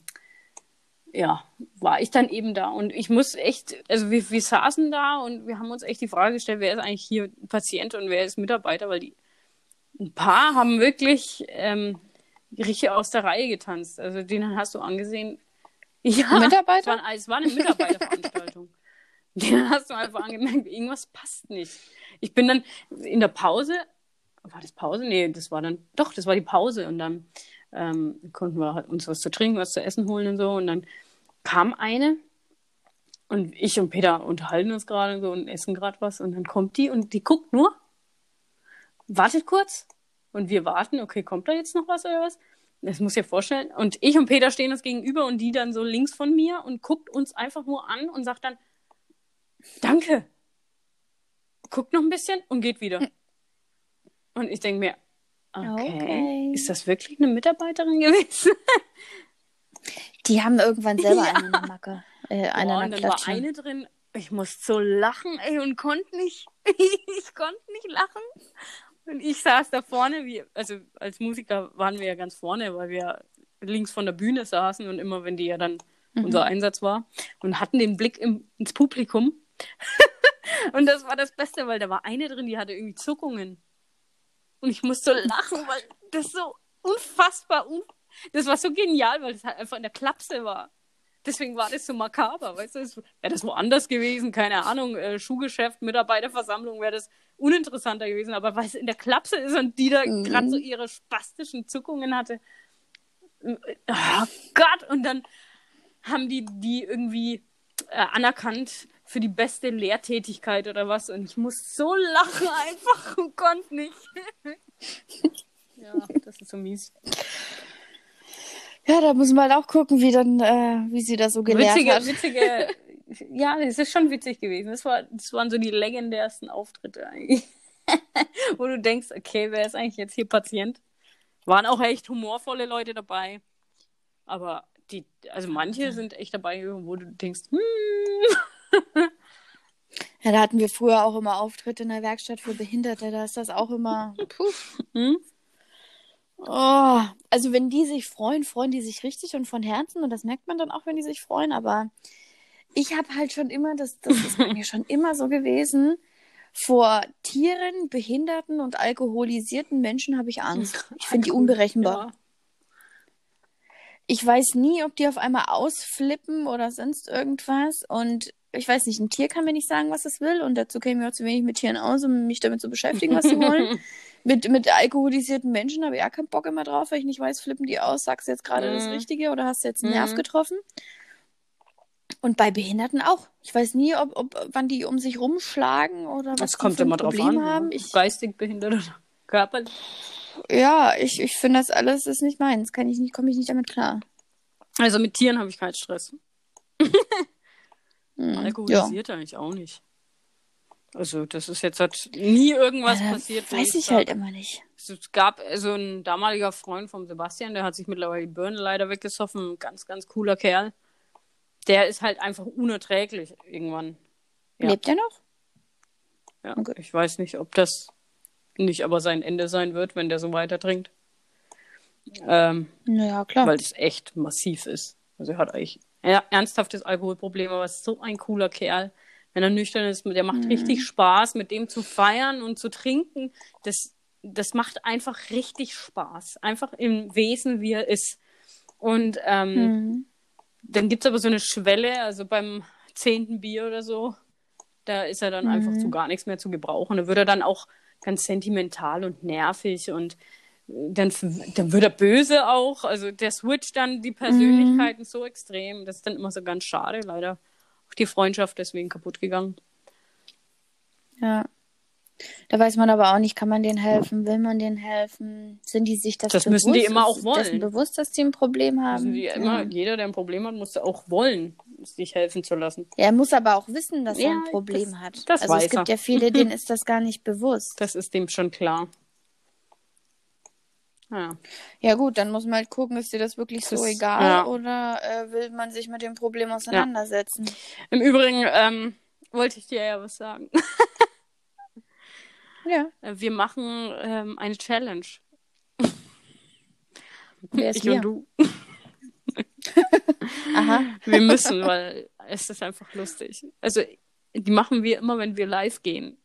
ja, war ich dann eben da. Und ich muss echt, also wir, wir saßen da und wir haben uns echt die Frage gestellt, wer ist eigentlich hier Patient und wer ist Mitarbeiter, weil die ein paar haben wirklich ähm, richtig aus der Reihe getanzt. Also denen hast du angesehen. Ja, Mitarbeiter? Es war, es war eine Mitarbeiterveranstaltung. denen hast du einfach angemerkt, irgendwas passt nicht. Ich bin dann in der Pause, war das Pause? Nee, das war dann, doch, das war die Pause und dann ähm, konnten wir halt uns was zu trinken, was zu essen holen und so und dann kam eine und ich und Peter unterhalten uns gerade und so und essen gerade was und dann kommt die und die guckt nur, wartet kurz und wir warten, okay, kommt da jetzt noch was oder was? Das muss ich dir vorstellen. Und ich und Peter stehen uns gegenüber und die dann so links von mir und guckt uns einfach nur an und sagt dann, danke. Guckt noch ein bisschen und geht wieder. Und ich denke mir, okay, Okay. ist das wirklich eine Mitarbeiterin gewesen? Die haben irgendwann selber Ja. eine Macke. Äh, eine Boah, und dann war eine drin, ich musste so lachen, ey, und konnte nicht, ich konnte nicht lachen. Und ich saß da vorne, wie, also als Musiker waren wir ja ganz vorne, weil wir links von der Bühne saßen und immer, wenn die ja dann Mhm. unser Einsatz war und hatten den Blick im, ins Publikum. und das war das Beste, weil da war eine drin, die hatte irgendwie Zuckungen. Und ich musste so lachen, weil das so unfassbar, un das war so genial, weil das halt einfach in der Klapse war. Deswegen war das so makaber, weißt du? Wäre das woanders gewesen, keine Ahnung, äh, Schuhgeschäft, Mitarbeiterversammlung, wäre das uninteressanter gewesen. Aber weil es in der Klapse ist und die da Mhm. gerade so ihre spastischen Zuckungen hatte. Oh Gott! Und dann haben die die irgendwie äh, anerkannt für die beste Lehrtätigkeit oder was. Und ich muss so lachen einfach und konnte nicht. ja, das ist so mies. Ja, da muss man halt auch gucken, wie dann, äh, wie sie da so gelehrt Witzige, hat. witzige. Ja, es ist schon witzig gewesen. Das, war, das waren so die legendärsten Auftritte eigentlich. Wo du denkst, okay, wer ist eigentlich jetzt hier Patient? Waren auch echt humorvolle Leute dabei. Aber die, also manche sind echt dabei, wo du denkst, hm, Ja, da hatten wir früher auch immer Auftritte in der Werkstatt für Behinderte. Da ist das auch immer. Puh. hm? Oh, also wenn die sich freuen, freuen die sich richtig und von Herzen und das merkt man dann auch, wenn die sich freuen. Aber ich habe halt schon immer, das, das ist bei mir schon immer so gewesen. Vor Tieren, Behinderten und alkoholisierten Menschen habe ich Angst. Ich finde die unberechenbar. Ja. Ich weiß nie, ob die auf einmal ausflippen oder sonst irgendwas. Und ich weiß nicht, ein Tier kann mir nicht sagen, was es will. Und dazu kenne ich auch zu wenig mit Tieren aus, um mich damit zu beschäftigen, was sie wollen. mit, mit alkoholisierten Menschen habe ich ja keinen Bock immer drauf, weil ich nicht weiß, flippen die aus, sagst du jetzt gerade das Mhm. Richtige oder hast du jetzt einen Mhm. Nerv getroffen? Und bei Behinderten auch. Ich weiß nie, ob, ob wann die um sich rumschlagen oder was Das kommt für ein immer drauf Problem an. haben. ja. Ich, Geistig behindert oder körperlich. ja, ich, ich finde das alles ist nicht meins. Kann ich nicht, komme ich nicht damit klar. Also mit Tieren habe ich keinen Stress. Hm, Ja. Alkoholisiert eigentlich auch nicht. Also das ist jetzt hat nie irgendwas Ja, da passiert. Weiß ich halt immer nicht. Es gab also ein damaliger Freund von Sebastian, der hat sich mittlerweile die Birne leider weggesoffen. Ganz, ganz cooler Kerl. Der ist halt einfach unerträglich irgendwann. Ja. Lebt er noch? Ja. Okay. Ich weiß nicht, ob das nicht aber sein Ende sein wird, wenn der so weiter trinkt. Ähm, Naja, klar. weil das echt massiv ist. Also er hat eigentlich ja, ernsthaftes Alkoholproblem, aber ist so ein cooler Kerl. Wenn er nüchtern ist, der macht Mhm. richtig Spaß, mit dem zu feiern und zu trinken. Das, das macht einfach richtig Spaß. Einfach im Wesen, wie er ist. Und ähm, Hm. dann gibt's aber so eine Schwelle, also beim zehnten Bier oder so, da ist er dann Mhm. einfach zu gar nichts mehr zu gebrauchen. Da wird er dann auch ganz sentimental und nervig und dann, dann wird er böse auch. Also der switcht dann die Persönlichkeiten so extrem. Das ist dann immer so ganz schade, leider. Die Freundschaft deswegen kaputt gegangen. Ja. Da weiß man aber auch nicht, kann man denen helfen, will man denen helfen, sind die sich das, Das bewusst, müssen die immer auch ist wollen. dessen bewusst, dass die ein Problem haben. Ja. immer, jeder, der ein Problem hat, muss auch wollen, sich helfen zu lassen. Ja, er muss aber auch wissen, dass er Ja, ein Problem das- hat. das also weiß es gibt er. ja viele, denen ist das gar nicht bewusst. Das ist dem schon klar. Ja. Ja gut, dann muss man halt gucken, ist dir das wirklich Das so egal ja. oder äh, will man sich mit dem Problem auseinandersetzen? Im Übrigen ähm, wollte ich dir ja was sagen. Ja. Äh, Wir machen ähm, eine Challenge. Wer ist ich wir? und du. Aha. Wir müssen, weil es ist einfach lustig. Also, die machen wir immer, wenn wir live gehen.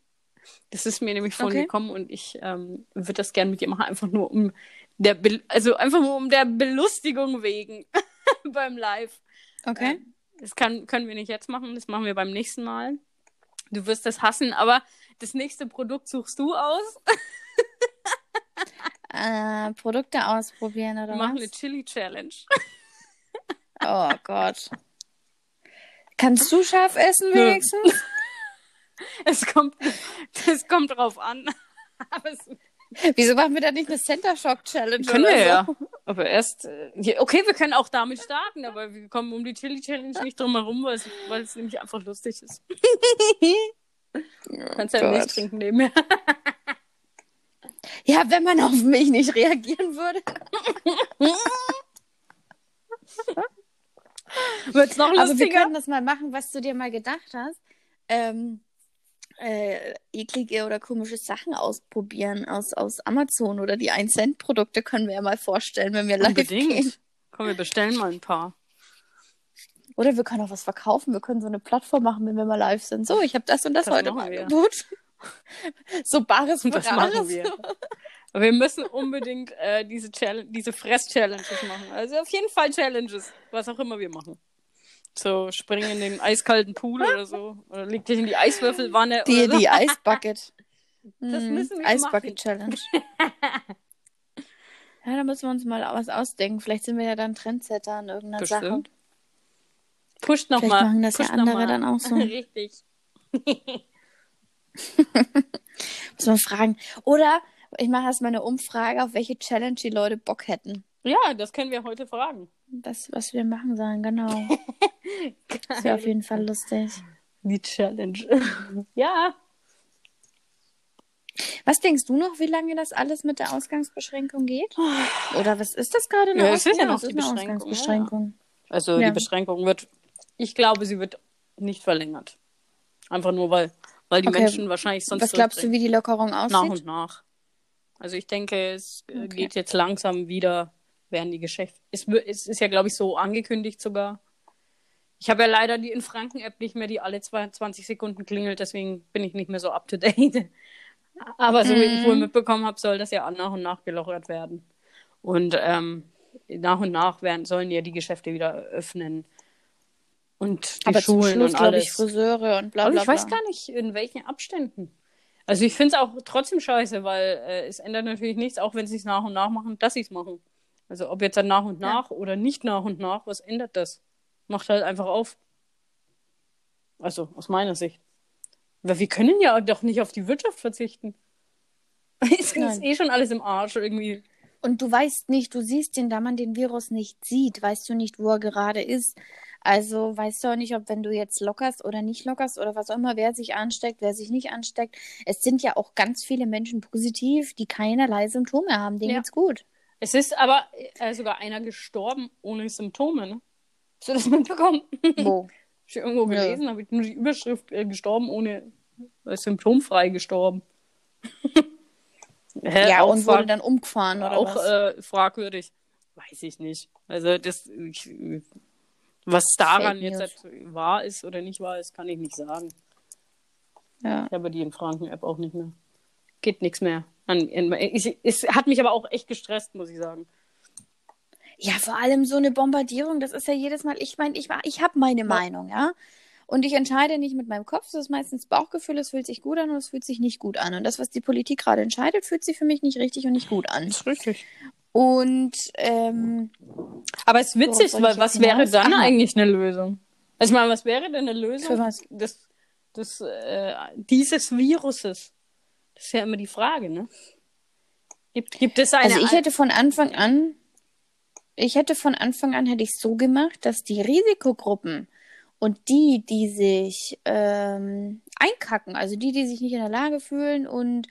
Das ist mir nämlich vorhin Okay. gekommen und ich ähm, würde das gerne mit dir machen, einfach nur um der, Be also einfach nur um der Belustigung wegen beim Live. Okay. Ähm, Das kann, können wir nicht jetzt machen, das machen wir beim nächsten Mal. Du wirst das hassen, aber das nächste Produkt suchst du aus. Äh, Produkte ausprobieren oder Wir machen eine was? Chili-Challenge. Oh Gott. Kannst du scharf essen wenigstens? Es kommt, es kommt drauf an. Wieso machen wir da nicht eine Center Shock Challenge können oder wir so? ja. Aber erst, okay, wir können auch damit starten, aber wir kommen um die Chili-Challenge nicht drum herum, weil es, weil es nämlich einfach lustig ist. Du kannst ja Gott. Milch trinken nebenher. Ja, wenn man auf mich nicht reagieren würde. Wird's noch Aber wir lustiger? können das mal machen, was du dir mal gedacht hast. Ähm, äh, eklige oder komische Sachen ausprobieren aus, aus Amazon oder die 1-Cent-Produkte können wir ja mal vorstellen, wenn wir live gehen. Unbedingt. Komm, wir bestellen mal ein paar. Oder wir können auch was verkaufen. Wir können so eine Plattform machen, wenn wir mal live sind. So, ich habe das und das, Das heute im wir. Angebot. so bares für Das machen wir. Wir müssen unbedingt äh, diese, Challenge, diese Fress-Challenges machen. Also auf jeden Fall Challenges, was auch immer wir machen. So, spring in den eiskalten Pool oder so. Oder leg dich in die Eiswürfelwanne. Die, oder so. die Eisbucket. Das müssen wir Eisbucket Challenge. ja, da müssen wir uns mal was ausdenken. Vielleicht sind wir ja dann Trendsetter an irgendeiner Sache. Bestimmt. Pusht noch Vielleicht mal. machen das ja pusht andere dann auch so. Richtig. Muss man fragen. Oder ich mache erstmal eine Umfrage, auf welche Challenge die Leute Bock hätten. Ja, das können wir heute fragen. Das, was wir machen sollen, genau. Das wäre auf jeden Fall lustig. Die Challenge. ja. Was denkst du noch, wie lange das alles mit der Ausgangsbeschränkung geht? Oder was ist das gerade? eine Ja, es ist ja noch die eine Beschränkung, Ausgangsbeschränkung. Also Ja. die Beschränkung wird, ich glaube, sie wird nicht verlängert. Einfach nur, weil, weil die Okay. Menschen wahrscheinlich sonst Was glaubst du, wie die Lockerung aussieht? nach und nach. Also ich denke, es äh, Okay. geht jetzt langsam wieder, werden die Geschäfte. Es, es ist ja, glaube ich, so angekündigt sogar. Ich habe ja leider die in Franken-App nicht mehr, die alle 22 Sekunden klingelt, deswegen bin ich nicht mehr so up to date. Aber so wie ich wohl Mhm. mitbekommen habe, soll das ja nach und nach gelockert werden. Und ähm, nach und nach werden, sollen ja die Geschäfte wieder öffnen. Und die Aber zum Schulen Schluss, und glaube alles. ich, Friseure und bla Aber bla ich weiß bla. gar nicht, in welchen Abständen. Also ich finde es auch trotzdem scheiße, weil äh, es ändert natürlich nichts, auch wenn sie es nach und nach machen, dass sie es machen. Also ob jetzt dann nach und Ja. nach oder nicht nach und nach, was ändert das? Macht halt einfach auf. Also aus meiner Sicht. Weil wir können ja doch nicht auf die Wirtschaft verzichten. Ist Nein. eh schon alles im Arsch irgendwie. Und du weißt nicht, du siehst den, da man den Virus nicht sieht, weißt du nicht, wo er gerade ist. Also weißt du auch nicht, ob wenn du jetzt lockerst oder nicht lockerst oder was auch immer, wer sich ansteckt, wer sich nicht ansteckt. Es sind ja auch ganz viele Menschen positiv, die keinerlei Symptome haben. Denen Ja. geht's gut. Es ist aber äh, sogar einer gestorben ohne Symptome, ne? Hast du das mitbekommen? Wo? Ich irgendwo gelesen, habe ich nur die Überschrift äh, gestorben ohne äh, symptomfrei gestorben. Hä, ja, und wurde dann umgefahren oder auch was? äh, fragwürdig. Weiß ich nicht. Also das ich, was daran jetzt halt wahr ist oder nicht wahr ist, kann ich nicht sagen. ja. Ich habe die in Franken-App auch nicht mehr. Geht nichts mehr. An, in, ich, es hat mich aber auch echt gestresst, muss ich sagen. Ja, vor allem so eine Bombardierung, das ist ja jedes Mal, ich meine, ich, ich habe meine Meinung, ja. Und ich entscheide nicht mit meinem Kopf, das ist meistens Bauchgefühl, es fühlt sich gut an und es fühlt sich nicht gut an. Und das, was die Politik gerade entscheidet, fühlt sich für mich nicht richtig und nicht gut an. ist richtig. Und ähm, Aber es ist witzig, wollte weil was jetzt wäre hinaus? dann Aha. eigentlich eine Lösung? Also ich meine, was wäre denn eine Lösung Für was? des, des, äh, dieses Viruses? Das ist ja immer die Frage, ne? Gibt, gibt es eine... also ich hätte von Anfang an, ich hätte von Anfang an hätte ich so gemacht, dass die Risikogruppen und die, die sich ähm, einkacken, also die, die sich nicht in der Lage fühlen und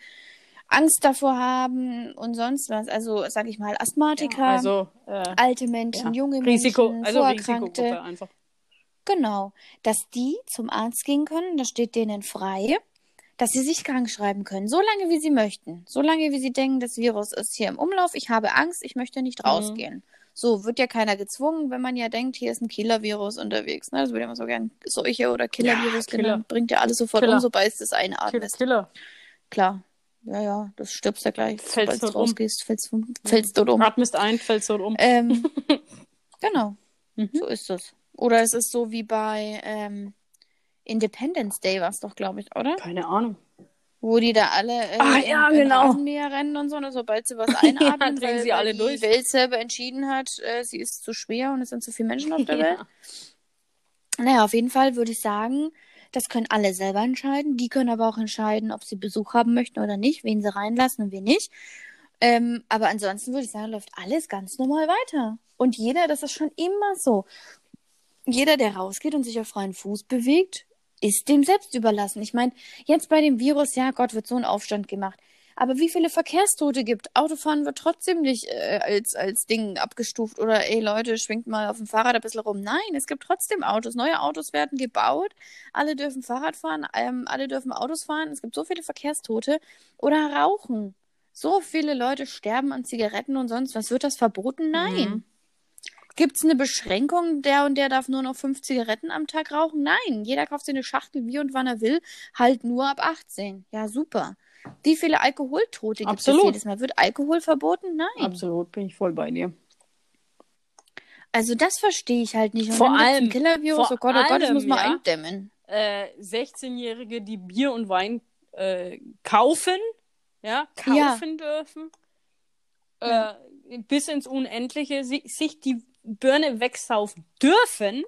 Angst davor haben und sonst was, also sag ich mal Asthmatiker, also äh, alte Menschen, ja. junge Risiko, Menschen, also Vorerkrankte, Risikogruppe einfach. Genau, dass die zum Arzt gehen können, das steht denen frei, dass sie sich krank schreiben können, so lange wie sie möchten, so lange wie sie denken, das Virus ist hier im Umlauf, ich habe Angst, ich möchte nicht Mhm. rausgehen. So wird ja keiner gezwungen, wenn man ja denkt, hier ist ein Killer-Virus unterwegs. Ne? Das ja immer so gern Seuche oder Killer-Virus Killer. genannt. Bringt ja alles sofort Killer. um, sobald es das Killer, einatmest. Killer. Klar. Ja, ja, das stirbst ja gleich. Fällst Sobald du tot um. rausgehst, fällst, fällst dort um. Atmest ein, fällst so um. Ähm, genau, Mhm. so ist es. Oder es ist so wie bei ähm, Independence Day war es doch, glaube ich, oder? Keine Ahnung. Wo die da alle äh, Ah, in, ja, in genau. Rasenmäher rennen und so, und sobald sie was einatmen, drehen weil, sie alle die durch. Welt selber entschieden hat, äh, sie ist zu schwer und es sind zu viele Menschen auf der Welt. Ja. Naja, auf jeden Fall würde ich sagen, das können alle selber entscheiden. Die können aber auch entscheiden, ob sie Besuch haben möchten oder nicht, wen sie reinlassen und wen nicht. Ähm, aber ansonsten würde ich sagen, läuft alles ganz normal weiter. Und jeder, das ist schon immer so. Jeder, der rausgeht und sich auf freien Fuß bewegt, ist dem selbst überlassen. Ich meine, jetzt bei dem Virus, ja, Gott, wird so ein Aufstand gemacht. Aber wie viele Verkehrstote gibt? Autofahren wird trotzdem nicht äh, als, als Ding abgestuft oder ey Leute, schwingt mal auf dem Fahrrad ein bisschen rum. Nein, es gibt trotzdem Autos. Neue Autos werden gebaut. Alle dürfen Fahrrad fahren, ähm, alle dürfen Autos fahren. Es gibt so viele Verkehrstote. Oder Rauchen. So viele Leute sterben an Zigaretten und sonst was. Wird das verboten? Nein. Mhm. Gibt es eine Beschränkung, der und der darf nur noch fünf Zigaretten am Tag rauchen? Nein, jeder kauft sich eine Schachtel wie und wann er will, halt nur ab 18. Ja, super. Wie viele Alkoholtote gibt es jedes Mal? Wird Alkohol verboten? Nein. Absolut, bin ich voll bei dir. Also das verstehe ich halt nicht. Und Vor allem- Killer-Virus, vor oh Gott, oh Gott, das muss man ja. eindämmen. Äh, 16-Jährige, die Bier und Wein äh, kaufen, ja, Ja. kaufen dürfen, Ja. äh, bis ins Unendliche, si sich die Birne wegsaufen dürfen,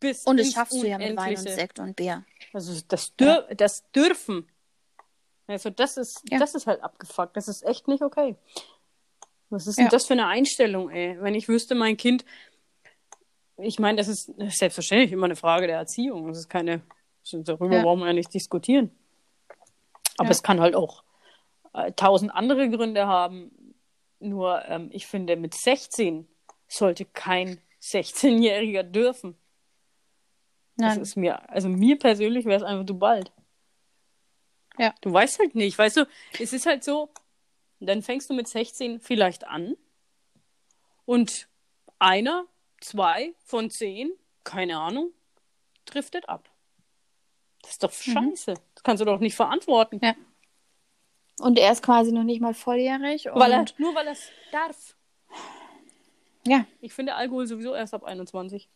bis Und das schaffst du ja mit Wein und. Sekt und Bier. Also das, dür das dürfen. Also das ist, Ja. das ist halt abgefuckt. Das ist echt nicht okay. Was ist Ja. denn das für eine Einstellung, ey? Wenn ich wüsste, mein Kind, ich meine, das ist selbstverständlich immer eine Frage der Erziehung. Das ist keine, darüber Ja. brauchen wir ja nicht diskutieren. Aber Ja. es kann halt auch äh, tausend andere Gründe haben. Nur, ähm, ich finde, mit 16 sollte kein 16-Jähriger dürfen. Das Nein. ist mir, also mir persönlich wäre es einfach zu bald. Ja. Du weißt halt nicht, weißt du, es ist halt so, dann fängst du mit 16 vielleicht an und einer, zwei von zehn, keine Ahnung, driftet ab. Das ist doch scheiße. Das kannst du doch nicht verantworten. Ja. Und er ist quasi noch nicht mal volljährig. Und Weil er, nur weil er es darf. Ja. Ich finde Alkohol sowieso erst ab 21.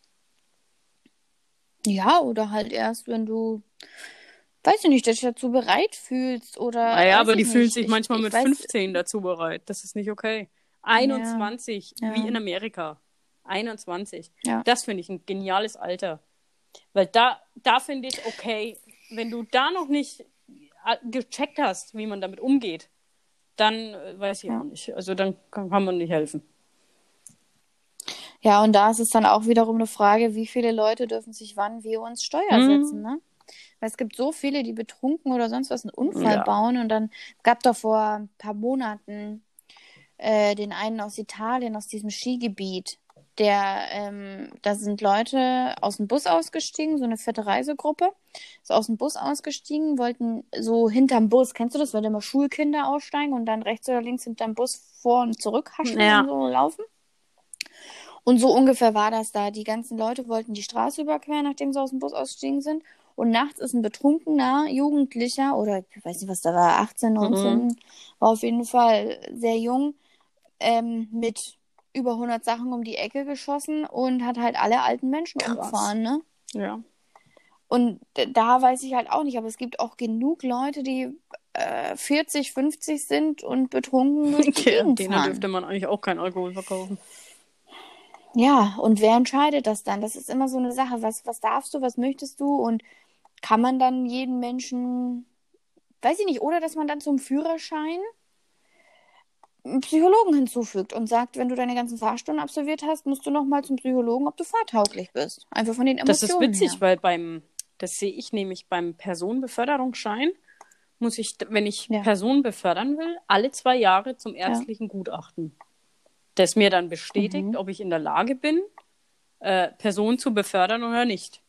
ja, oder halt erst, wenn du, weiß ich nicht, dich dazu bereit fühlst oder. Naja, aber die fühlen sich Ich- manchmal ich mit weiß- 15 dazu bereit. Das ist nicht okay. 21, Ja. wie in Amerika. 21. Ja. Das finde ich ein geniales Alter. Weil da, da finde ich okay, wenn du da noch nicht äh, gecheckt hast, wie man damit umgeht, dann äh, weiß ich Ja. auch nicht. Also dann kann, kann man nicht helfen. Ja, und da ist es dann auch wiederum eine Frage, wie viele Leute dürfen sich wann wie uns Steuer Mhm. setzen, ne? Weil es gibt so viele, die betrunken oder sonst was einen Unfall Ja. bauen und dann gab doch vor ein paar Monaten äh, den einen aus Italien, aus diesem Skigebiet, der, ähm, da sind Leute aus dem Bus ausgestiegen, so eine fette Reisegruppe, ist aus dem Bus ausgestiegen, wollten so hinterm Bus, kennst du das, wenn immer Schulkinder aussteigen und dann rechts oder links hinterm Bus vor und zurück haschen Ja. und so laufen? Und so ungefähr war das da. Die ganzen Leute wollten die Straße überqueren, nachdem sie aus dem Bus ausgestiegen sind. Und nachts ist ein betrunkener Jugendlicher, oder ich weiß nicht, was da war, 18, 19, war auf jeden Fall sehr jung, ähm, mit über 100 Sachen um die Ecke geschossen und hat halt alle alten Menschen Krass. umgefahren, ne? Ja. Und da weiß ich halt auch nicht, aber es gibt auch genug Leute, die äh, 40, 50 sind und betrunken durch die Okay, Gegend denen dürfte man eigentlich auch keinen Alkohol verkaufen. Ja, und wer entscheidet das dann? Das ist immer so eine Sache. Was, was darfst du, was möchtest du? Und kann man dann jeden Menschen, weiß ich nicht, oder dass man dann zum Führerschein einen Psychologen hinzufügt und sagt, wenn du deine ganzen Fahrstunden absolviert hast, musst du nochmal zum Psychologen, ob du fahrtauglich bist. Einfach von den Das Emotionen ist witzig, her. weil beim, das sehe ich nämlich beim Personenbeförderungsschein, muss ich, wenn ich Ja. Personen befördern will, alle zwei Jahre zum ärztlichen Gutachten. Das mir dann bestätigt, Mhm. ob ich in der Lage bin, äh, Personen zu befördern oder nicht.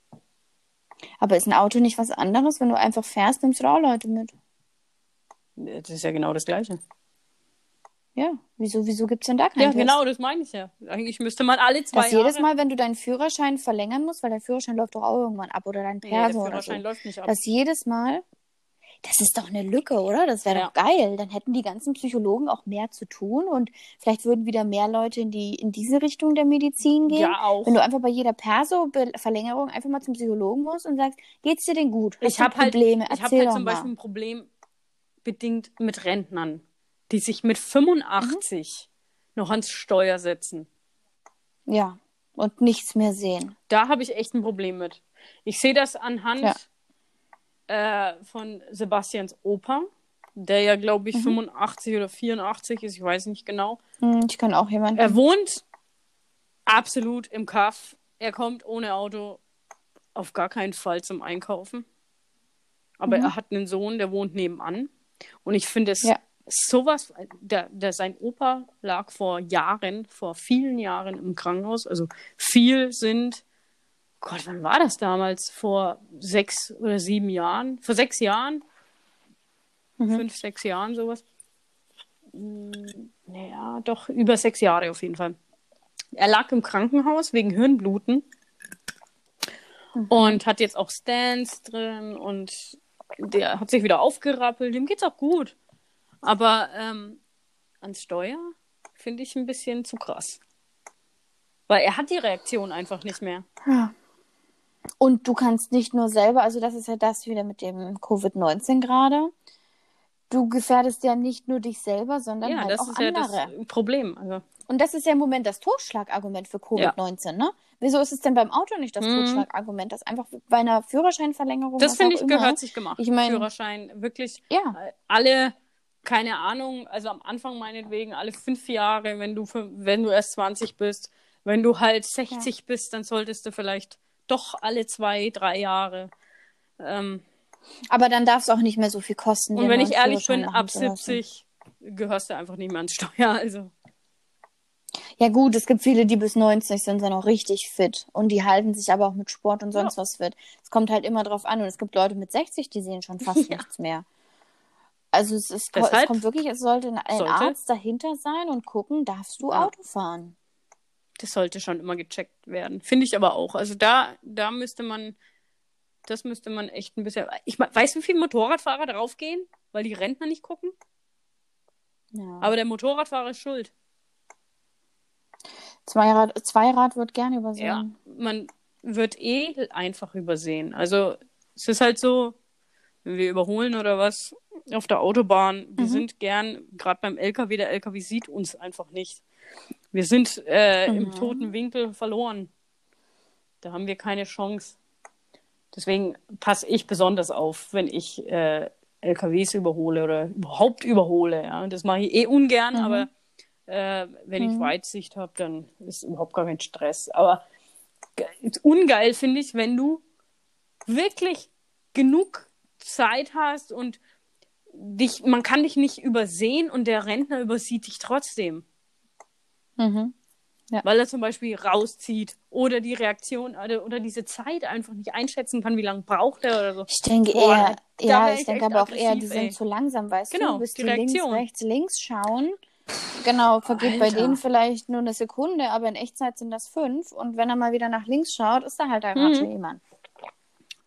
Aber ist ein Auto nicht was anderes? Wenn du einfach fährst, nimmst du auch Leute mit. Das ist ja genau das Gleiche. Ja, wieso, wieso gibt es denn da keinen Ja, Test? genau, das meine ich ja. Eigentlich müsste man alle zwei Dass Jahre... jedes Mal, wenn du deinen Führerschein verlängern musst, weil dein Führerschein läuft doch auch irgendwann ab oder dein Nee, der Perso oder so. Führerschein läuft nicht ab. Dass jedes Mal, das ist doch eine Lücke, oder? Das wäre Ja. doch geil. Dann hätten die ganzen Psychologen auch mehr zu tun und vielleicht würden wieder mehr Leute in die in diese Richtung der Medizin gehen. Ja, auch. Wenn du einfach bei jeder Perso-Verlängerung einfach mal zum Psychologen musst und sagst, geht's dir denn gut? Hast ich du habe halt, Probleme? ich hab Erzähl halt zum mal. Beispiel ein Problem bedingt mit Rentnern, die sich mit 85 noch ans Steuer setzen. Ja, und nichts mehr sehen. Da habe ich echt ein Problem mit. Ich sehe das anhand äh, von Sebastians Opa, der ja, glaube ich, Mhm. 85 oder 84 ist, ich weiß nicht genau. Hm, Ich kann auch jemanden. Er wohnt absolut im Kaff. Er kommt ohne Auto auf gar keinen Fall zum Einkaufen. Aber Mhm. er hat einen Sohn, der wohnt nebenan. Und ich finde es Ja. sowas, der, der, sein Opa lag vor Jahren, vor vielen Jahren im Krankenhaus. Also viel sind, Gott, wann war das damals? Vor sechs oder sieben Jahren? Vor sechs Jahren? Mhm. Fünf, sechs Jahren, sowas. Hm, Naja, doch über sechs Jahre auf jeden Fall. Er lag im Krankenhaus wegen Hirnbluten und hat jetzt auch Stents drin und der hat sich wieder aufgerappelt. Dem geht's auch gut. Aber ähm, ans Steuer finde ich ein bisschen zu krass. Weil er hat die Reaktion einfach nicht mehr. Ja. Und du kannst nicht nur selber, also das ist ja das wieder mit dem Covid-19 gerade. Du gefährdest ja nicht nur dich selber, sondern Ja, halt das auch ist ja andere. das Problem. Also, Und das ist ja im Moment das Totschlagargument für Covid-19, ne? Wieso ist es denn beim Auto nicht das Mhm. Totschlagargument? Das einfach bei einer Führerscheinverlängerung. das finde ich immer. gehört sich gemacht. Ich mein- Führerschein wirklich Ja, äh, alle, keine Ahnung, also am Anfang meinetwegen alle fünf Jahre, wenn du, wenn du erst 20 bist. Wenn du halt 60 bist, dann solltest du vielleicht doch alle zwei, drei Jahre. Ähm, aber dann darf es auch nicht mehr so viel kosten. und wenn ich ehrlich bin, ab zu lassen. 70 gehörst du einfach nicht mehr ans Steuer. Also, Ja gut, es gibt viele, die bis 90 sind, sind auch richtig fit. Und die halten sich aber auch mit Sport und sonst was fit. Es kommt halt immer drauf an. Und es gibt Leute mit 60, die sehen schon fast Ja. nichts mehr. Also es, ist, es kommt wirklich, es sollte ein ein sollte- Arzt dahinter sein und gucken, darfst du Ja. Auto fahren? Das sollte schon immer gecheckt werden. Finde ich aber auch. Also da, da müsste man, das müsste man echt ein bisschen. Ich weiß, wie viele Motorradfahrer draufgehen, weil die Rentner nicht gucken. Ja. Aber der Motorradfahrer ist schuld. Zweirad, Zweirad wird gerne Ja, übersehen. man wird eh einfach übersehen. Also es ist halt so, wenn wir überholen oder was auf der Autobahn, wir Mhm. sind gern, gerade beim LKW, der LKW sieht uns einfach nicht. Wir sind äh, im Mhm. toten Winkel verloren. Da haben wir keine Chance. Deswegen passe ich besonders auf, wenn ich äh, LKWs überhole oder überhaupt überhole. Ja? Das mache ich eh ungern, Mhm. aber äh, wenn ich Mhm. Weitsicht habe, dann ist überhaupt gar kein Stress. Aber ge- ungeil finde ich, wenn du wirklich genug Zeit hast und dich, man kann dich nicht übersehen und der Rentner übersieht dich trotzdem, Mhm. weil er zum Beispiel rauszieht oder die Reaktion oder, oder diese Zeit einfach nicht einschätzen kann, wie lange braucht er oder so. Ich denke Boah, eher, ja, ich ich denke aber auch eher, die aggressiv, sind ey. zu langsam, weißt Genau, du? Bis die die links, Reaktion. rechts, links schauen. Genau, vergeht bei Alter. denen vielleicht nur eine Sekunde, aber in Echtzeit sind das fünf. Und wenn er mal wieder nach links schaut, ist da halt gerade Mhm. jemand.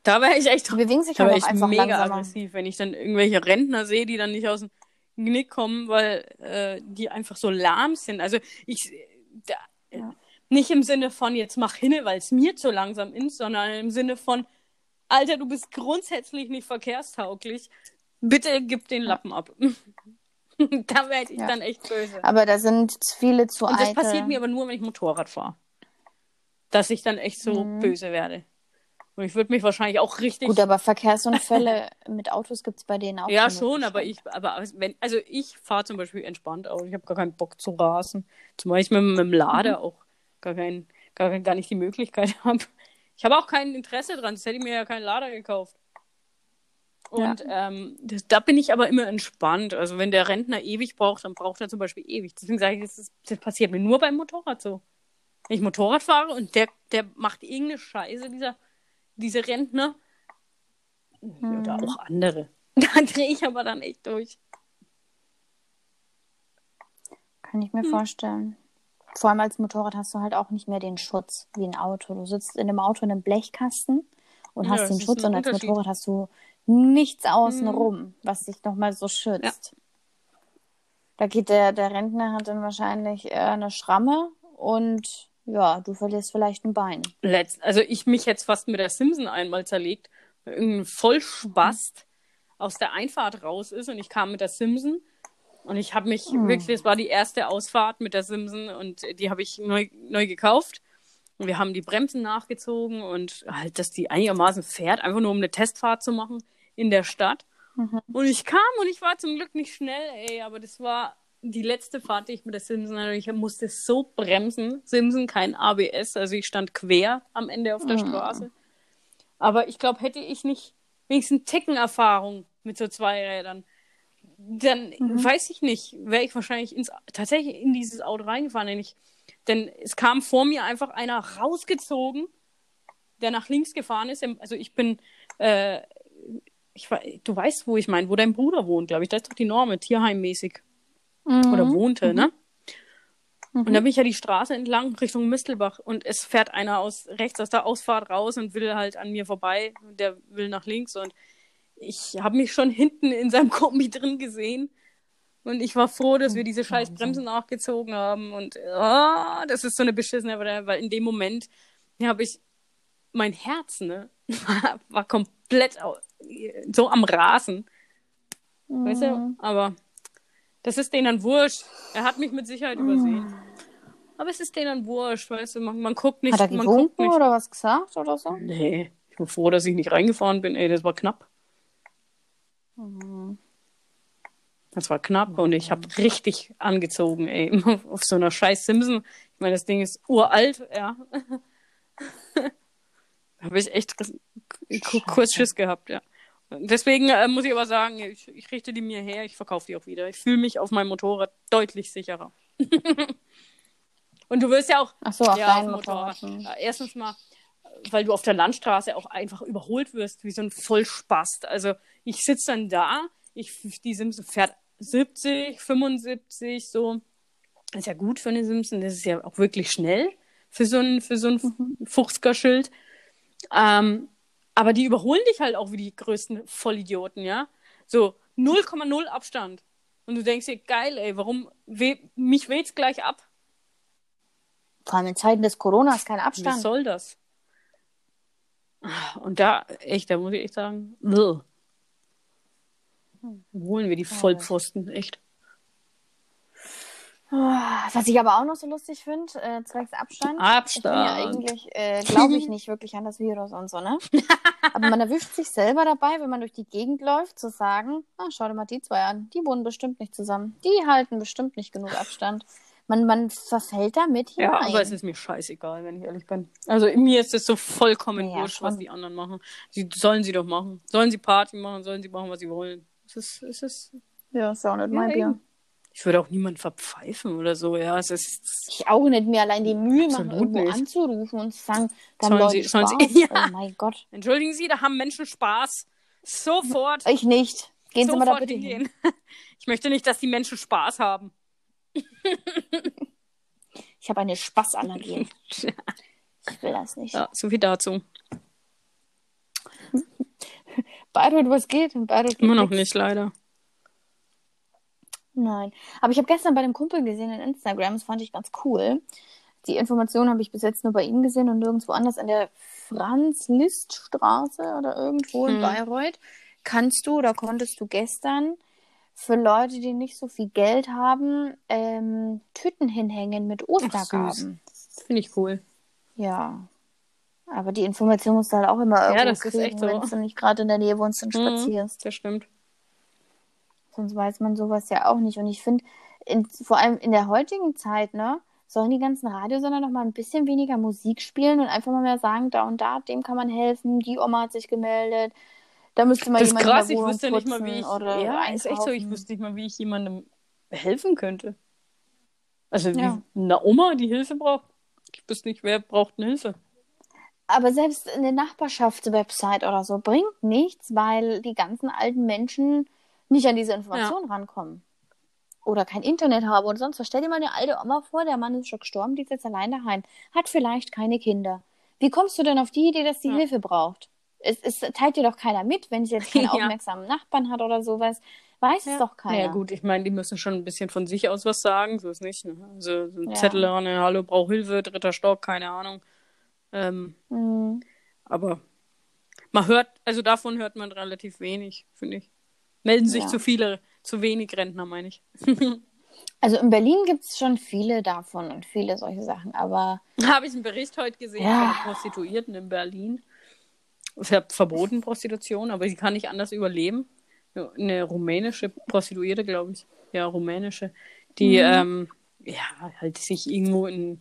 Da wäre ich echt Die bewegen sich Da halt auch einfach mega langsamer. aggressiv, wenn ich dann irgendwelche Rentner sehe, die dann nicht aus dem Genick kommen, weil äh, die einfach so lahm sind. Also ich da, Ja. nicht im Sinne von jetzt mach hinne, weil es mir zu langsam ist, sondern im Sinne von Alter, du bist grundsätzlich nicht verkehrstauglich. Bitte gib den Lappen ab. da werde ich Ja. dann echt böse. Aber da sind viele zu Und das eitel. passiert mir aber nur, wenn ich Motorrad fahre. Dass ich dann echt so Mhm. böse werde. Und ich würde mich wahrscheinlich auch richtig Gut, aber Verkehrsunfälle mit Autos gibt es bei denen auch. Ja, schon, aber ich, aber wenn, also ich fahre zum Beispiel entspannt Auto. Ich habe gar keinen Bock zu rasen. Zumal ich mit, mit dem Lader Mhm. auch gar, kein, gar, gar nicht die Möglichkeit habe. Ich habe auch kein Interesse dran, sonst hätte ich mir ja keinen Lader gekauft. Und ähm, das, da bin ich aber immer entspannt. Also wenn der Rentner ewig braucht, dann braucht er zum Beispiel ewig. Deswegen sage ich, das, ist, das passiert mir nur beim Motorrad so. Wenn ich Motorrad fahre und der, der macht irgendeine Scheiße, dieser, diese Rentner, oder Mhm. auch andere. Da drehe ich aber dann echt durch. Kann ich Hm. mir vorstellen. Vor allem als Motorrad hast du halt auch nicht mehr den Schutz wie ein Auto. Du sitzt in einem Auto in einem Blechkasten und Ja, hast den Schutz und als. Motorrad hast du nichts außenrum, was dich nochmal so schützt. Da geht der, der Rentner hat dann wahrscheinlich äh, eine Schramme und ja, du verlierst vielleicht ein Bein. Letzt, also ich mich jetzt fast mit der Simpson einmal zerlegt, weil irgendein Vollspast aus der Einfahrt raus ist und ich kam mit der Simpson und ich habe mich Hm. wirklich, das war die erste Ausfahrt mit der Simpson und die habe ich neu, neu gekauft. Und wir haben die Bremsen nachgezogen und halt, dass die einigermaßen fährt, einfach nur um eine Testfahrt zu machen in der Stadt. Mhm. Und ich kam und ich war zum Glück nicht schnell, ey, aber das war die letzte Fahrt, die ich mit der Simpson hatte. Ich musste so bremsen. Simpson, kein ABS, also ich stand quer am Ende auf der Mhm. Straße. Aber ich glaube, hätte ich nicht wenigstens Ticken-Erfahrung mit so zwei Rädern, dann Mhm. weiß ich nicht, wäre ich wahrscheinlich ins, tatsächlich in dieses Auto reingefahren. Denn, ich, denn es kam vor mir einfach einer rausgezogen, der nach links gefahren ist. Also ich bin, äh, ich, du weißt, wo ich meine, wo dein Bruder wohnt, glaube ich. Da ist doch die Norme, tierheimmäßig. Oder Mhm. wohnte, ne? Mhm. Und da bin ich ja die Straße entlang Richtung Mistelbach und es fährt einer aus rechts aus der Ausfahrt raus und will halt an mir vorbei. Der will nach links und ich habe mich schon hinten in seinem Kombi drin gesehen Und ich war froh, dass wir diese scheiß Bremsen nachgezogen haben. Und oh, das ist so eine beschissene, weil in dem Moment ja, habe ich mein Herz, ne, war komplett so am Rasen. Mhm. Weißt du? Mhm. Aber das ist denen dann wurscht. Er hat mich mit Sicherheit mhm. übersehen. Aber es ist denen dann wurscht, weißt du, man, man guckt nicht. Hat er gewunken oder was gesagt oder so? Nee, ich bin froh, dass ich nicht reingefahren bin, ey, das war knapp. Mhm. Das war knapp und ich habe richtig angezogen, ey, auf so einer scheiß Simpson. Ich meine, das Ding ist uralt, ja. da habe ich echt kurz Schiss gehabt, ja. Deswegen äh, muss ich aber sagen, ich, ich, richte die mir her, ich verkaufe die auch wieder. Ich fühle mich auf meinem Motorrad deutlich sicherer. und du wirst ja auch Ach so, auf ja, deinem Motorrad. Motorrad. Äh, erstens mal, weil du auf der Landstraße auch einfach überholt wirst, wie so ein Vollspast. Also ich sitze dann da, ich, die Simpson fährt 70, 75, so. Das ist ja gut für eine Simpson, das ist ja auch wirklich schnell für so ein, für so ein mhm. Fuchsker-Schild. Ähm, aber die überholen dich halt auch wie die größten Vollidioten, ja? So 0,0 Abstand. Und du denkst dir, geil, ey, warum we mich weht's gleich ab? Vor allem in Zeiten des Coronas kein Abstand. Wie soll das? Und da, echt, da muss ich echt sagen, Ugh. holen wir die Vollpfosten, echt. Was ich aber auch noch so lustig finde, äh, zwecks Abstand. Abstand. Ich ja eigentlich, äh, glaube ich nicht wirklich an das Virus und so, ne? aber man erwischt sich selber dabei, wenn man durch die Gegend läuft, zu sagen, ah, schau dir mal die zwei an, die wohnen bestimmt nicht zusammen. Die halten bestimmt nicht genug Abstand. Man, man verfällt damit hinein. Ja, aber es ist mir scheißegal, wenn ich ehrlich bin. Also mir ist es so vollkommen ja, wurscht, was die anderen machen. Sie sollen sie doch machen. Sollen sie Party machen, sollen sie machen, was sie wollen. Es ist, es ist. Ja, ist auch nicht mein Bier. Ich würde auch niemanden verpfeifen oder so, ja. Es ist, ich auch nicht mehr allein die Mühe machen, irgendwo nicht. anzurufen und zu sagen, dann sollen Leute Sie, sollen Sie, ja. Oh mein Gott. Entschuldigen Sie, da haben Menschen Spaß. Sofort. Ich nicht. Gehen Sie mal da bitte hingehen. hin. Ich möchte nicht, dass die Menschen Spaß haben. ich habe eine Spaßallergie. ich will das nicht. Ja, so viel dazu. Bayreuth, was geht? Bayreuth geht Immer noch nicht, leider. Nein. Aber ich habe gestern bei dem Kumpel gesehen in Instagram, das fand ich ganz cool. Die Information habe ich bis jetzt nur bei ihm gesehen und nirgendwo anders an der Franz-Liszt-Straße oder irgendwo hm. in Bayreuth. Kannst du oder konntest du gestern für Leute, die nicht so viel Geld haben, ähm, Tüten hinhängen mit Ostergaben. Finde ich cool. Ja. Aber die Information musst du halt auch immer irgendwo ja, das kriegen, ist echt so. wenn du nicht gerade in der Nähe wohnst und mhm, spazierst. Das stimmt. Sonst weiß man sowas ja auch nicht. Und ich finde, vor allem in der heutigen Zeit, ne, sollen die ganzen Radiosender noch mal ein bisschen weniger Musik spielen und einfach mal mehr sagen, da und da, dem kann man helfen, die Oma hat sich gemeldet, da müsste man das jemand krass, ich wüsste nicht mal, wie ich, oder ja, einkaufen. ist echt so, ich wüsste nicht mal, wie ich jemandem helfen könnte. Also ja. wie eine Oma, die Hilfe braucht. Ich wüsste nicht, wer braucht eine Hilfe. Aber selbst eine Nachbarschaftswebsite oder so bringt nichts, weil die ganzen alten Menschen nicht an diese Informationen ja. rankommen. Oder kein Internet haben oder sonst was. Stell dir mal eine alte Oma vor, der Mann ist schon gestorben, die ist jetzt allein daheim, hat vielleicht keine Kinder. Wie kommst du denn auf die Idee, dass sie ja. Hilfe braucht? Es, es, teilt dir doch keiner mit, wenn sie jetzt keinen ja. aufmerksamen Nachbarn hat oder sowas. Weiß ja. es doch keiner. Ja, gut, ich meine, die müssen schon ein bisschen von sich aus was sagen, so ist nicht. Ne? Also so ein ja. Zettel an, Hallo, brauch Hilfe, dritter Stock, keine Ahnung. Ähm, mhm. Aber man hört, also davon hört man relativ wenig, finde ich. Melden sich ja. zu viele, zu wenig Rentner, meine ich. also in Berlin gibt es schon viele davon und viele solche Sachen, aber. Habe ich einen Bericht heute gesehen ja. von Prostituierten in Berlin. Ver verboten Prostitution, aber sie kann nicht anders überleben. Eine rumänische Prostituierte, glaube ich. Ja, rumänische. Die, mhm. ähm, ja, halt sich irgendwo in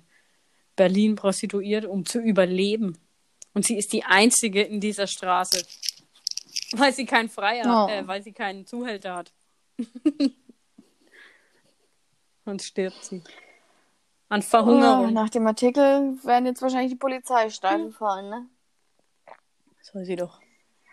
Berlin prostituiert, um zu überleben. Und sie ist die einzige in dieser Straße. Weil sie keinen Freier, oh. äh, weil sie keinen Zuhälter hat. Und stirbt sie. An Verhungerung. Oh, nach dem Artikel werden jetzt wahrscheinlich die Polizeistreifen hm. fahren, ne? Soll sie doch.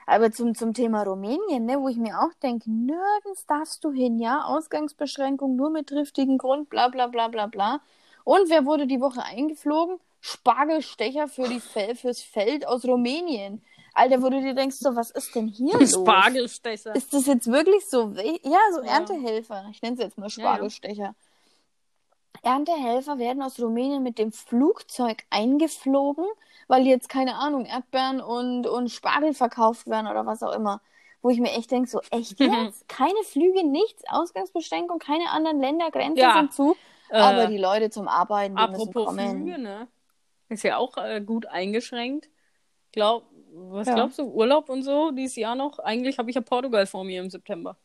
Aber zum, zum Thema Rumänien, ne, wo ich mir auch denke, nirgends darfst du hin, ja? Ausgangsbeschränkung nur mit triftigen Grund, bla bla bla bla bla. Und wer wurde die Woche eingeflogen? Spargelstecher für die Fel fürs Feld aus Rumänien. Alter, wo du dir denkst, so, was ist denn hier los? Spargelstecher. Ist das jetzt wirklich so? Ja, so Ja. Erntehelfer. Ich nenne es jetzt mal ja. Spargelstecher. Erntehelfer werden aus Rumänien mit dem Flugzeug eingeflogen, weil jetzt, keine Ahnung, Erdbeeren und, und Spargel verkauft werden oder was auch immer. Wo ich mir echt denke, so echt jetzt? Keine Flüge, nichts, Ausgangsbeschränkung, keine anderen Länder, Grenzen Ja. sind zu. Aber Äh, die Leute zum Arbeiten, die müssen Apropos kommen. Flüge, ne? Ist ja auch äh, gut eingeschränkt. Glaub, was Ja. glaubst du, Urlaub und so dieses Jahr noch? Eigentlich habe ich ja Portugal vor mir im September.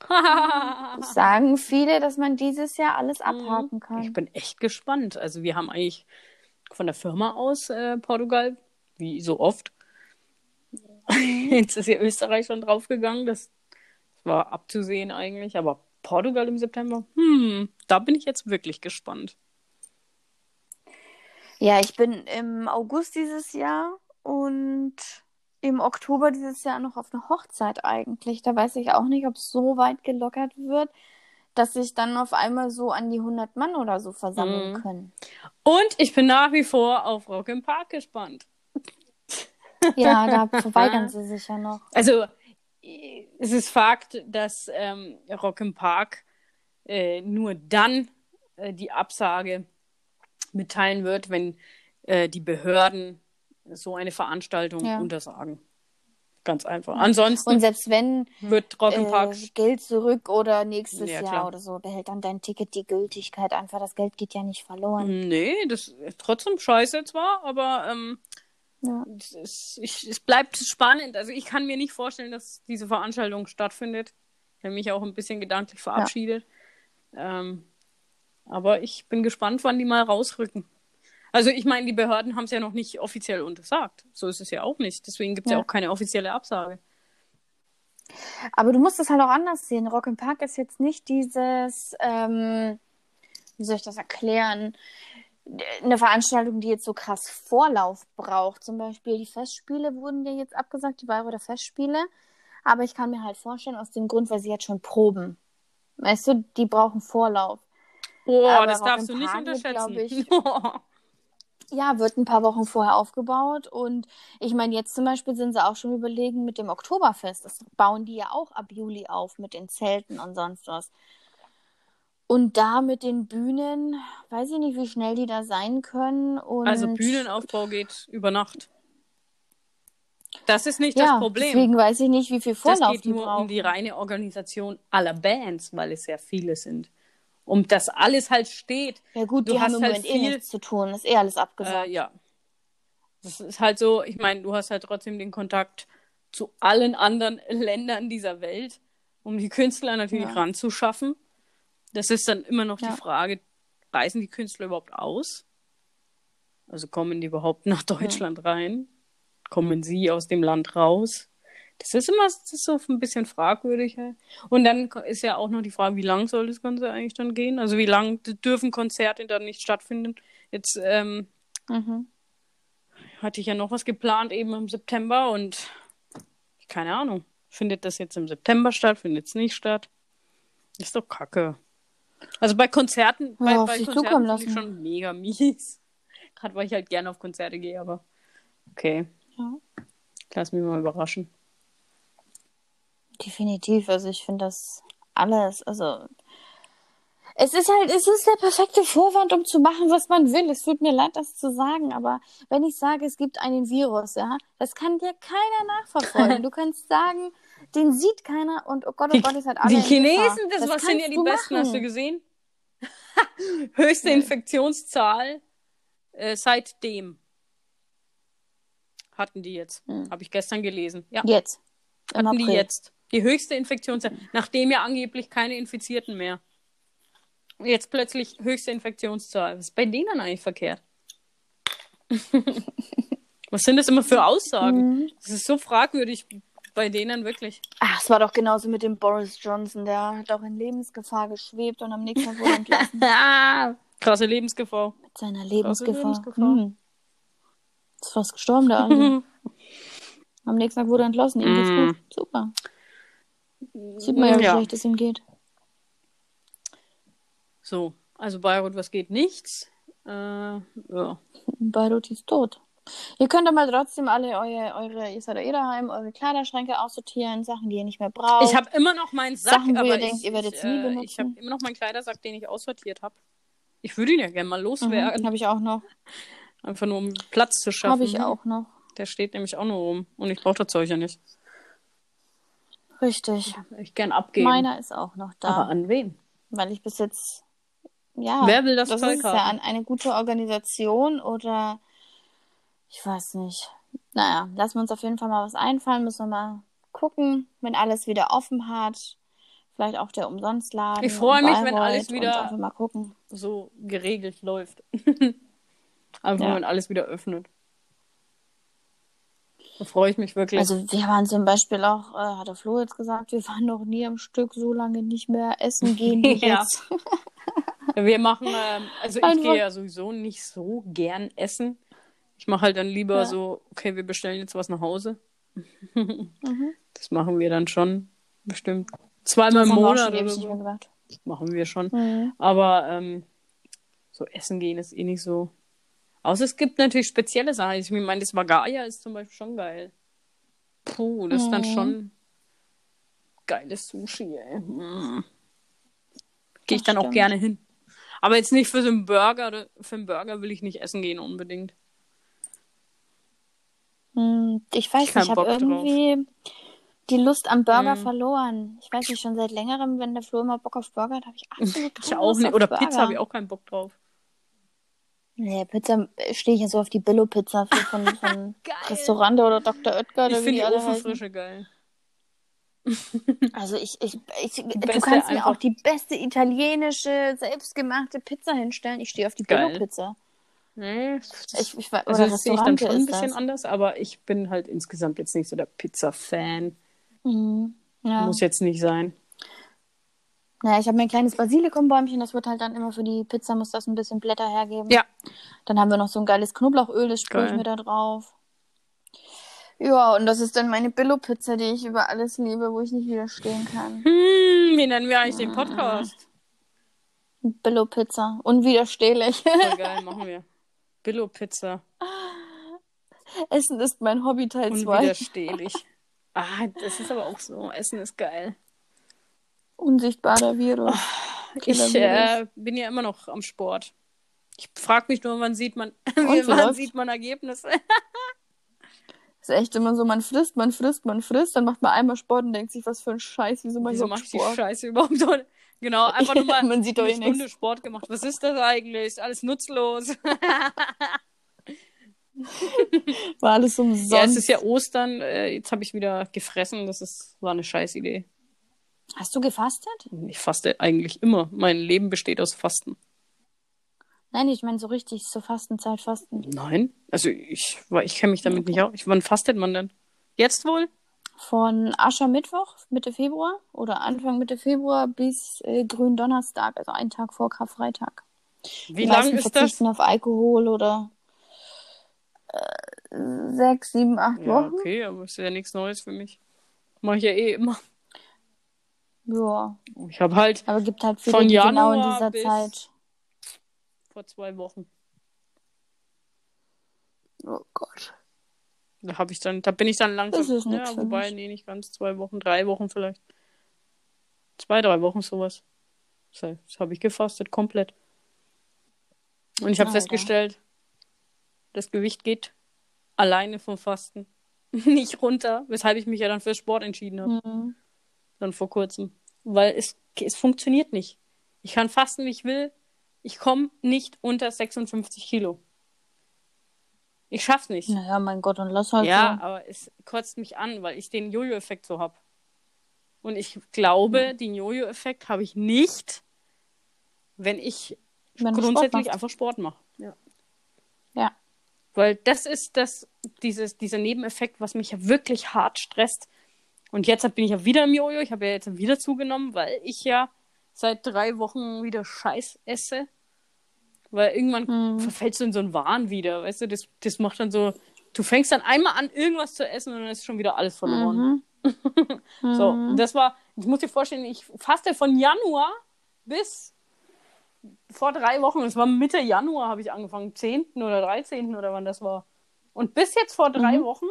Sagen viele, dass man dieses Jahr alles abhaken ich kann. bin echt gespannt. Also wir haben eigentlich von der Firma aus äh, Portugal, wie so oft. Mhm. Jetzt ist ja Österreich schon draufgegangen. Das war abzusehen eigentlich. Aber Portugal im September, hm, da bin ich jetzt wirklich gespannt. Ja, ich bin im August dieses Jahr und im Oktober dieses Jahr noch auf eine Hochzeit eigentlich. Da weiß ich auch nicht, ob es so weit gelockert wird, dass sich dann auf einmal so an die 100 Mann oder so versammeln Mhm. können. Und ich bin nach wie vor auf Rock im Park gespannt. Ja, da verweigern sie sich ja noch. Also, es ist Fakt, dass ähm, Rock im Park äh, nur dann äh, die Absage mitteilen wird, wenn äh, die Behörden so eine Veranstaltung Ja. untersagen. Ganz einfach. Ansonsten Und selbst wenn wird Rock im Park. äh, Geld zurück oder nächstes Ja, Jahr oder so, behält dann dein Ticket die Gültigkeit einfach. Das Geld geht ja nicht verloren. Nee, das ist trotzdem scheiße zwar, aber ähm, Ja. es, ist, ich, es bleibt spannend. Also ich kann mir nicht vorstellen, dass diese Veranstaltung stattfindet. Ich habe mich auch ein bisschen gedanklich verabschiedet. Ähm, aber ich bin gespannt, wann die mal rausrücken. Also ich meine, die Behörden haben es ja noch nicht offiziell untersagt. So ist es ja auch nicht. Deswegen gibt es ja. Ja. auch keine offizielle Absage. Aber du musst es halt auch anders sehen. Rock im Park ist jetzt nicht dieses, ähm, wie soll ich das erklären? Eine Veranstaltung, die jetzt so krass Vorlauf braucht. Zum Beispiel die Festspiele wurden ja jetzt abgesagt, die Bayreuther Festspiele. Aber ich kann mir halt vorstellen, aus dem Grund, weil sie jetzt schon proben. Weißt du, die brauchen Vorlauf. Boah, das Rock darfst du nicht wird, unterschätzen. ich, Ja, wird ein paar Wochen vorher aufgebaut. Und ich meine, jetzt zum Beispiel sind sie auch schon überlegen mit dem Oktoberfest. Das bauen die ja auch ab Juli auf mit den Zelten und sonst was. Und da mit den Bühnen, weiß ich nicht, wie schnell die da sein können. Und also Bühnenaufbau geht über Nacht. Das ist nicht ja, das Problem. deswegen weiß ich nicht, wie viel Das Vorlauf geht die nur brauchen. um die reine Organisation aller Bands, weil es sehr viele sind. Um das alles halt steht. ja gut, du die haben hast im halt Moment eh viel- nichts zu tun. Ist eh alles abgesagt. Äh, ja. Das ist halt so, ich meine, du hast halt trotzdem den Kontakt zu allen anderen Ländern dieser Welt, um die Künstler natürlich Ja. ranzuschaffen. Das ist dann immer noch Ja. die Frage, reisen die Künstler überhaupt aus? Also kommen die überhaupt nach Deutschland rein? Kommen sie aus dem Land raus? Das ist immer das ist so ein bisschen fragwürdig. ja. Und dann ist ja auch noch die Frage, wie lang soll das Ganze eigentlich dann gehen? Also wie lange dürfen Konzerte dann nicht stattfinden? Jetzt ähm, Mhm. hatte ich ja noch was geplant eben im September und keine Ahnung. Findet das jetzt im September statt? Findet es nicht statt? Ist doch kacke. Also bei Konzerten, bei, auf bei sich Konzerten finde ich schon mega mies. Gerade weil ich halt gerne auf Konzerte gehe, aber okay. Ja. Lass mich mal überraschen. Definitiv. Also ich finde das alles, also es ist halt, es ist der perfekte Vorwand, um zu machen, was man will. Es tut mir leid, das zu sagen, aber wenn ich sage, es gibt einen Virus, ja, das kann dir keiner nachverfolgen. Du kannst sagen, den sieht keiner und oh Gott, oh Die, Gott, ist halt alle die. Chinesen, das, Das was sind ja die Besten, hast du machen. gesehen? Höchste Infektionszahl äh, seitdem. Hatten die jetzt. Hm. Habe ich gestern gelesen. Ja, Jetzt. Hatten die jetzt. Die höchste Infektionszahl. Nachdem ja angeblich keine Infizierten mehr. Jetzt plötzlich höchste Infektionszahl. Was ist bei denen eigentlich verkehrt? Was sind das immer für Aussagen? Mhm. Das ist so fragwürdig bei denen wirklich. Ach, es war doch genauso mit dem Boris Johnson, der hat auch in Lebensgefahr geschwebt und am nächsten Tag wurde entlassen. Krasse Lebensgefahr. mit seiner Lebensgefahr. Lebensgefahr. Hm. Ist fast gestorben, Alte. Am nächsten Tag wurde er entlassen. Ihm geht's Mm. gut. Super. Sieht man ja, wie Ja. schlecht es ihm geht. So, also Bayreuth, was geht nichts? Äh, ja. Beirut ist tot. Ihr könnt aber trotzdem alle eure, eure, ihr seid eh daheim, eure Kleiderschränke aussortieren, Sachen, die ihr nicht mehr braucht. Ich habe immer noch meinen Sack, Sachen, aber ihr ich, denkt, ihr werdet ich, nie äh, benutzen. ich habe immer noch meinen Kleidersack, den ich aussortiert habe. Ich würde ihn ja gerne mal mhm, loswerden. habe ich auch noch. Einfach nur um Platz zu schaffen. Habe ich auch noch. Der steht nämlich auch nur rum. Und ich brauche das Zeug ja nicht. Richtig. Ich gern abgeben. Meiner ist auch noch da. Aber an wen? weil ich bis jetzt. Ja. Wer will das, das Zeug ist haben? ja an eine gute Organisation oder. Ich weiß nicht. Naja, lassen wir uns auf jeden Fall mal was einfallen. Müssen wir mal gucken, wenn alles wieder offen hat. Vielleicht auch der Umsonstladen. Ich freue mich, wenn alles wieder- mal gucken. So geregelt läuft. Einfach Ja. wenn alles wieder öffnet. Da freue ich mich wirklich. Also wir waren zum Beispiel auch, äh, hat der Flo jetzt gesagt, wir waren noch nie am Stück so lange nicht mehr essen gehen wie Ja. jetzt. Wir machen, ähm, also ich Einfach- gehe ja sowieso nicht so gern essen. Ich mache halt dann lieber Ja. so, okay, wir bestellen jetzt was nach Hause. Mhm. Das machen wir dann schon bestimmt zweimal im Monat schon oder so. Machen wir schon. Mhm. Aber ähm, so essen gehen ist eh nicht so. Außer es gibt natürlich spezielle Sachen. Ich meine, das Magaya ist zum Beispiel schon geil. Puh, das ist dann Mhm. schon geiles Sushi, ey. Mm. Gehe ich dann auch gerne hin. Aber jetzt nicht für so einen Burger. Für einen Burger will ich nicht essen gehen unbedingt. Hm, Ich weiß Ich nicht, ich habe Bock drauf. irgendwie die Lust am Burger Mhm. verloren. Ich weiß nicht, schon seit längerem, wenn der Flo immer Bock auf Burger hat, habe ich absolut Ich keine auch Lust nicht. Oder Burger. Pizza habe ich auch keinen Bock drauf. Nee, Pizza äh, stehe ich ja so auf die Billo-Pizza von, von. Restaurante oder Dr. Oetker Ich finde die alle heißen. Ofenfrische geil. Also ich, ich, ich du kannst mir auch die beste italienische, selbstgemachte Pizza hinstellen. Ich stehe auf die. Billo-Pizza. Nee, Ich, ich, oder also das sehe ich dann schon ein bisschen das. anders, aber ich bin halt insgesamt jetzt nicht so der Pizza-Fan. Mhm. Ja. Muss jetzt nicht sein. Naja, ich habe mir ein kleines Basilikumbäumchen, das wird halt dann immer für die Pizza, muss das ein bisschen Blätter hergeben. Ja. Dann haben wir noch so ein geiles Knoblauchöl, das sprühe ich mir da drauf. Ja, und das ist dann meine Billo-Pizza, die ich über alles liebe, wo ich nicht widerstehen kann. Hm, wie nennen wir eigentlich den Podcast? Billo-Pizza. Unwiderstehlich. Voll geil, machen wir. Billo-Pizza. Essen ist mein Hobby Teil 2. Unwiderstehlich. Ah, das ist aber auch so. Essen ist geil. Unsichtbarer Virus. Ich Killer-Virus. äh, bin ja immer noch am Sport. Ich frage mich nur, wann sieht man, wann sieht man Ergebnisse? ist echt immer so, man frisst, man frisst, man frisst, dann macht man einmal Sport und denkt sich, was für ein Scheiß, wieso mache ich Wieso überhaupt ich Sport? Scheiße überhaupt? Genau, einfach nur mal Man sieht doch eine eh nichts. Stunde Sport gemacht. Was ist das eigentlich? Ist alles nutzlos. War alles umsonst. Ja, es ist ja Ostern. Äh, jetzt habe ich wieder gefressen. Das ist, war eine scheiß Idee. Hast du gefastet? Ich faste eigentlich immer. Mein Leben besteht aus Fasten. Nein, ich meine so richtig zur Fastenzeit fasten. Nein. Also ich, ich kenne mich damit nicht aus. Wann fastet man denn? Jetzt wohl? Von Aschermittwoch, Mitte Februar oder Anfang Mitte Februar bis äh, Gründonnerstag, also einen Tag vor Karfreitag. Wie Die lang meisten ist das? verzichten auf Alkohol oder äh, sechs, sieben, acht Ja, Wochen. okay, aber ist ja nichts Neues für mich. Mache ich ja eh immer. Ja, Ich habe halt aber gibt halt viele, Von die genau in Januar dieser bis- Zeit. vor zwei Wochen. Oh Gott. Da habe ich dann, da bin ich dann langsam. Das ist ja, wobei, nee, nicht ganz zwei Wochen, drei Wochen vielleicht. Zwei, drei Wochen sowas. Das, das habe ich gefastet, komplett. Und ich habe festgestellt, das Gewicht geht alleine vom Fasten nicht runter, weshalb ich mich ja dann für Sport entschieden habe, Mhm. dann vor kurzem. Weil es, es funktioniert nicht. Ich kann fasten, wie ich will. Ich komme nicht unter 56 Kilo. Ich schaff's nicht. Naja, mein Gott, und lass halt Ja, so. aber es kotzt mich an, weil ich den Jojo-Effekt so hab. Und ich glaube, den Jojo-Effekt habe ich nicht, wenn ich Wenn Sport grundsätzlich machst. einfach Sport mache. Ja. Ja. Weil das ist das, dieses, dieser Nebeneffekt, was mich ja wirklich hart stresst. Und jetzt bin ich ja wieder im Jojo. Ich habe ja jetzt wieder zugenommen, weil ich ja seit drei Wochen wieder Scheiß esse. Weil irgendwann Mhm. verfällst du in so einen Wahn wieder, weißt du? Das, das macht dann so. Du fängst dann einmal an, irgendwas zu essen und dann ist schon wieder alles verloren. Mhm. So, Mhm. das war, ich muss dir vorstellen, ich faste von Januar bis vor drei Wochen. Es war Mitte Januar, habe ich angefangen, 10. oder 13. oder wann das war. Und bis jetzt vor drei Mhm. Wochen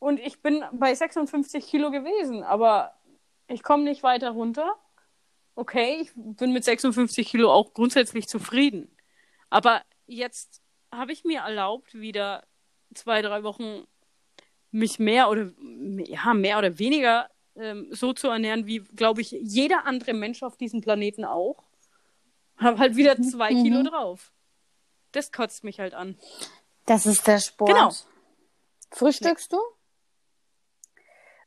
und ich bin bei 56 Kilo gewesen, aber ich komme nicht weiter runter. Okay, ich bin mit 56 Kilo auch grundsätzlich zufrieden. Aber jetzt habe ich mir erlaubt, wieder zwei, drei Wochen mich mehr oder ja, mehr oder weniger ähm, so zu ernähren, wie, glaube ich, jeder andere Mensch auf diesem Planeten auch. Habe halt wieder zwei Mhm. Kilo drauf. Das kotzt mich halt an. Das ist der Sport. Genau. Frühstückst du?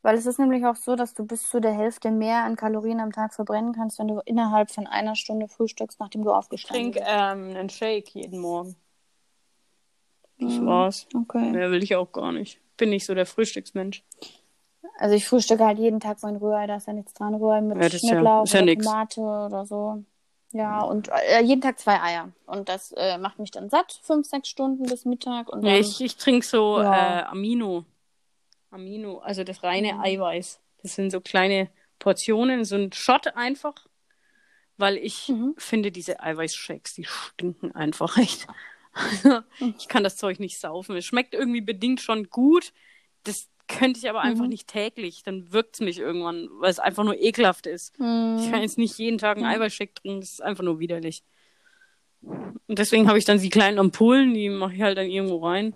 Weil es ist nämlich auch so, dass du bis zu der Hälfte mehr an Kalorien am Tag verbrennen kannst, wenn du innerhalb von einer Stunde frühstückst, nachdem du Ich aufgestanden trinke bist. ähm, einen Shake jeden Morgen. Das Mhm. war's. Okay. Mehr will ich auch gar nicht. Bin nicht so der Frühstücksmensch. Also ich frühstücke halt jeden Tag mein Rührei, da ist ja nichts dran. Rührei mit Ja, ja- Schnittlauch ist ja oder. Tomate oder so. Ja, und äh, jeden Tag zwei Eier. Und das äh, macht mich dann satt, fünf, sechs Stunden bis Mittag. Und dann, Nee, ich ich trinke so Ja. äh, Amino. Amino, also das reine Mhm. Eiweiß. Das sind so kleine Portionen, so ein Shot einfach. Weil ich Mhm. finde, diese Eiweißshakes, die stinken einfach echt. Also, Mhm. ich kann das Zeug nicht saufen. Es schmeckt irgendwie bedingt schon gut. Das könnte ich aber einfach Mhm. nicht täglich. Dann wirkt es mich irgendwann, weil es einfach nur ekelhaft ist. Hm, Ich kann jetzt nicht jeden Tag einen Mhm. Eiweißshake trinken, das ist einfach nur widerlich. Und deswegen habe ich dann die kleinen Ampullen, die mache ich halt dann irgendwo rein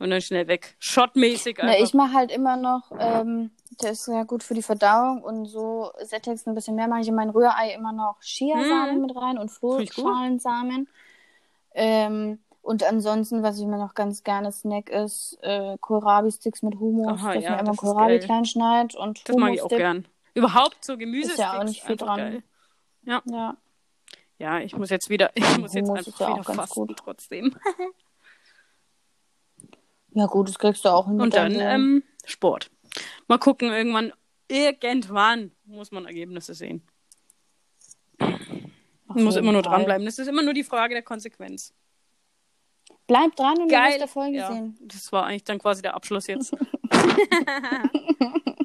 und dann schnell weg. Shotmäßig Na, einfach. ich mache halt immer noch, ähm, der ist ja gut für die Verdauung und so sättigst ein bisschen mehr, mache ich in mein Rührei immer noch Chiasamen Mhm. mit rein und. Flohschalensamen. Ähm, und ansonsten, was ich mir noch ganz gerne snack, ist äh, Kohlrabi-Sticks mit Hummus, Aha, dass ja, man immer das Kohlrabi geil. klein schneidet und das mag ich auch gern. Überhaupt so Gemüse Ist ja auch nicht viel dran. geil. Ja. Ja, ich muss jetzt wieder, ich muss jetzt Hummus ist einfach ja auch wieder ganz fasten gut. trotzdem. ja, gut, das kriegst du auch hin. Und dann ähm, Sport. Mal gucken, irgendwann, irgendwann muss man Ergebnisse sehen. Auf Man muss immer nur Fall. dranbleiben. Das ist immer nur die Frage der Konsequenz. Bleib dran und du wirst Geil. der Folge Ja, sehen. das war eigentlich dann quasi der Abschluss jetzt.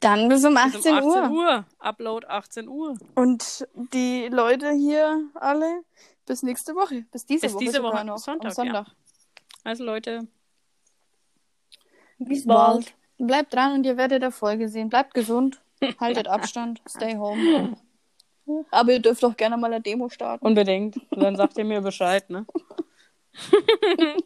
Dann bis um Bis 18, um 18 Uhr. Uhr. Upload 18 Uhr. Und die Leute hier alle bis nächste Woche. Bis diese Bis Woche diese sogar Woche, noch. Sonntag, Sonntag. Also Leute, Bis bald. Bleibt dran und ihr werdet der Folge sehen. Bleibt gesund. Haltet Abstand. Stay home. Aber ihr dürft auch gerne mal eine Demo starten. unbedingt. Und dann sagt ihr mir Bescheid, ne?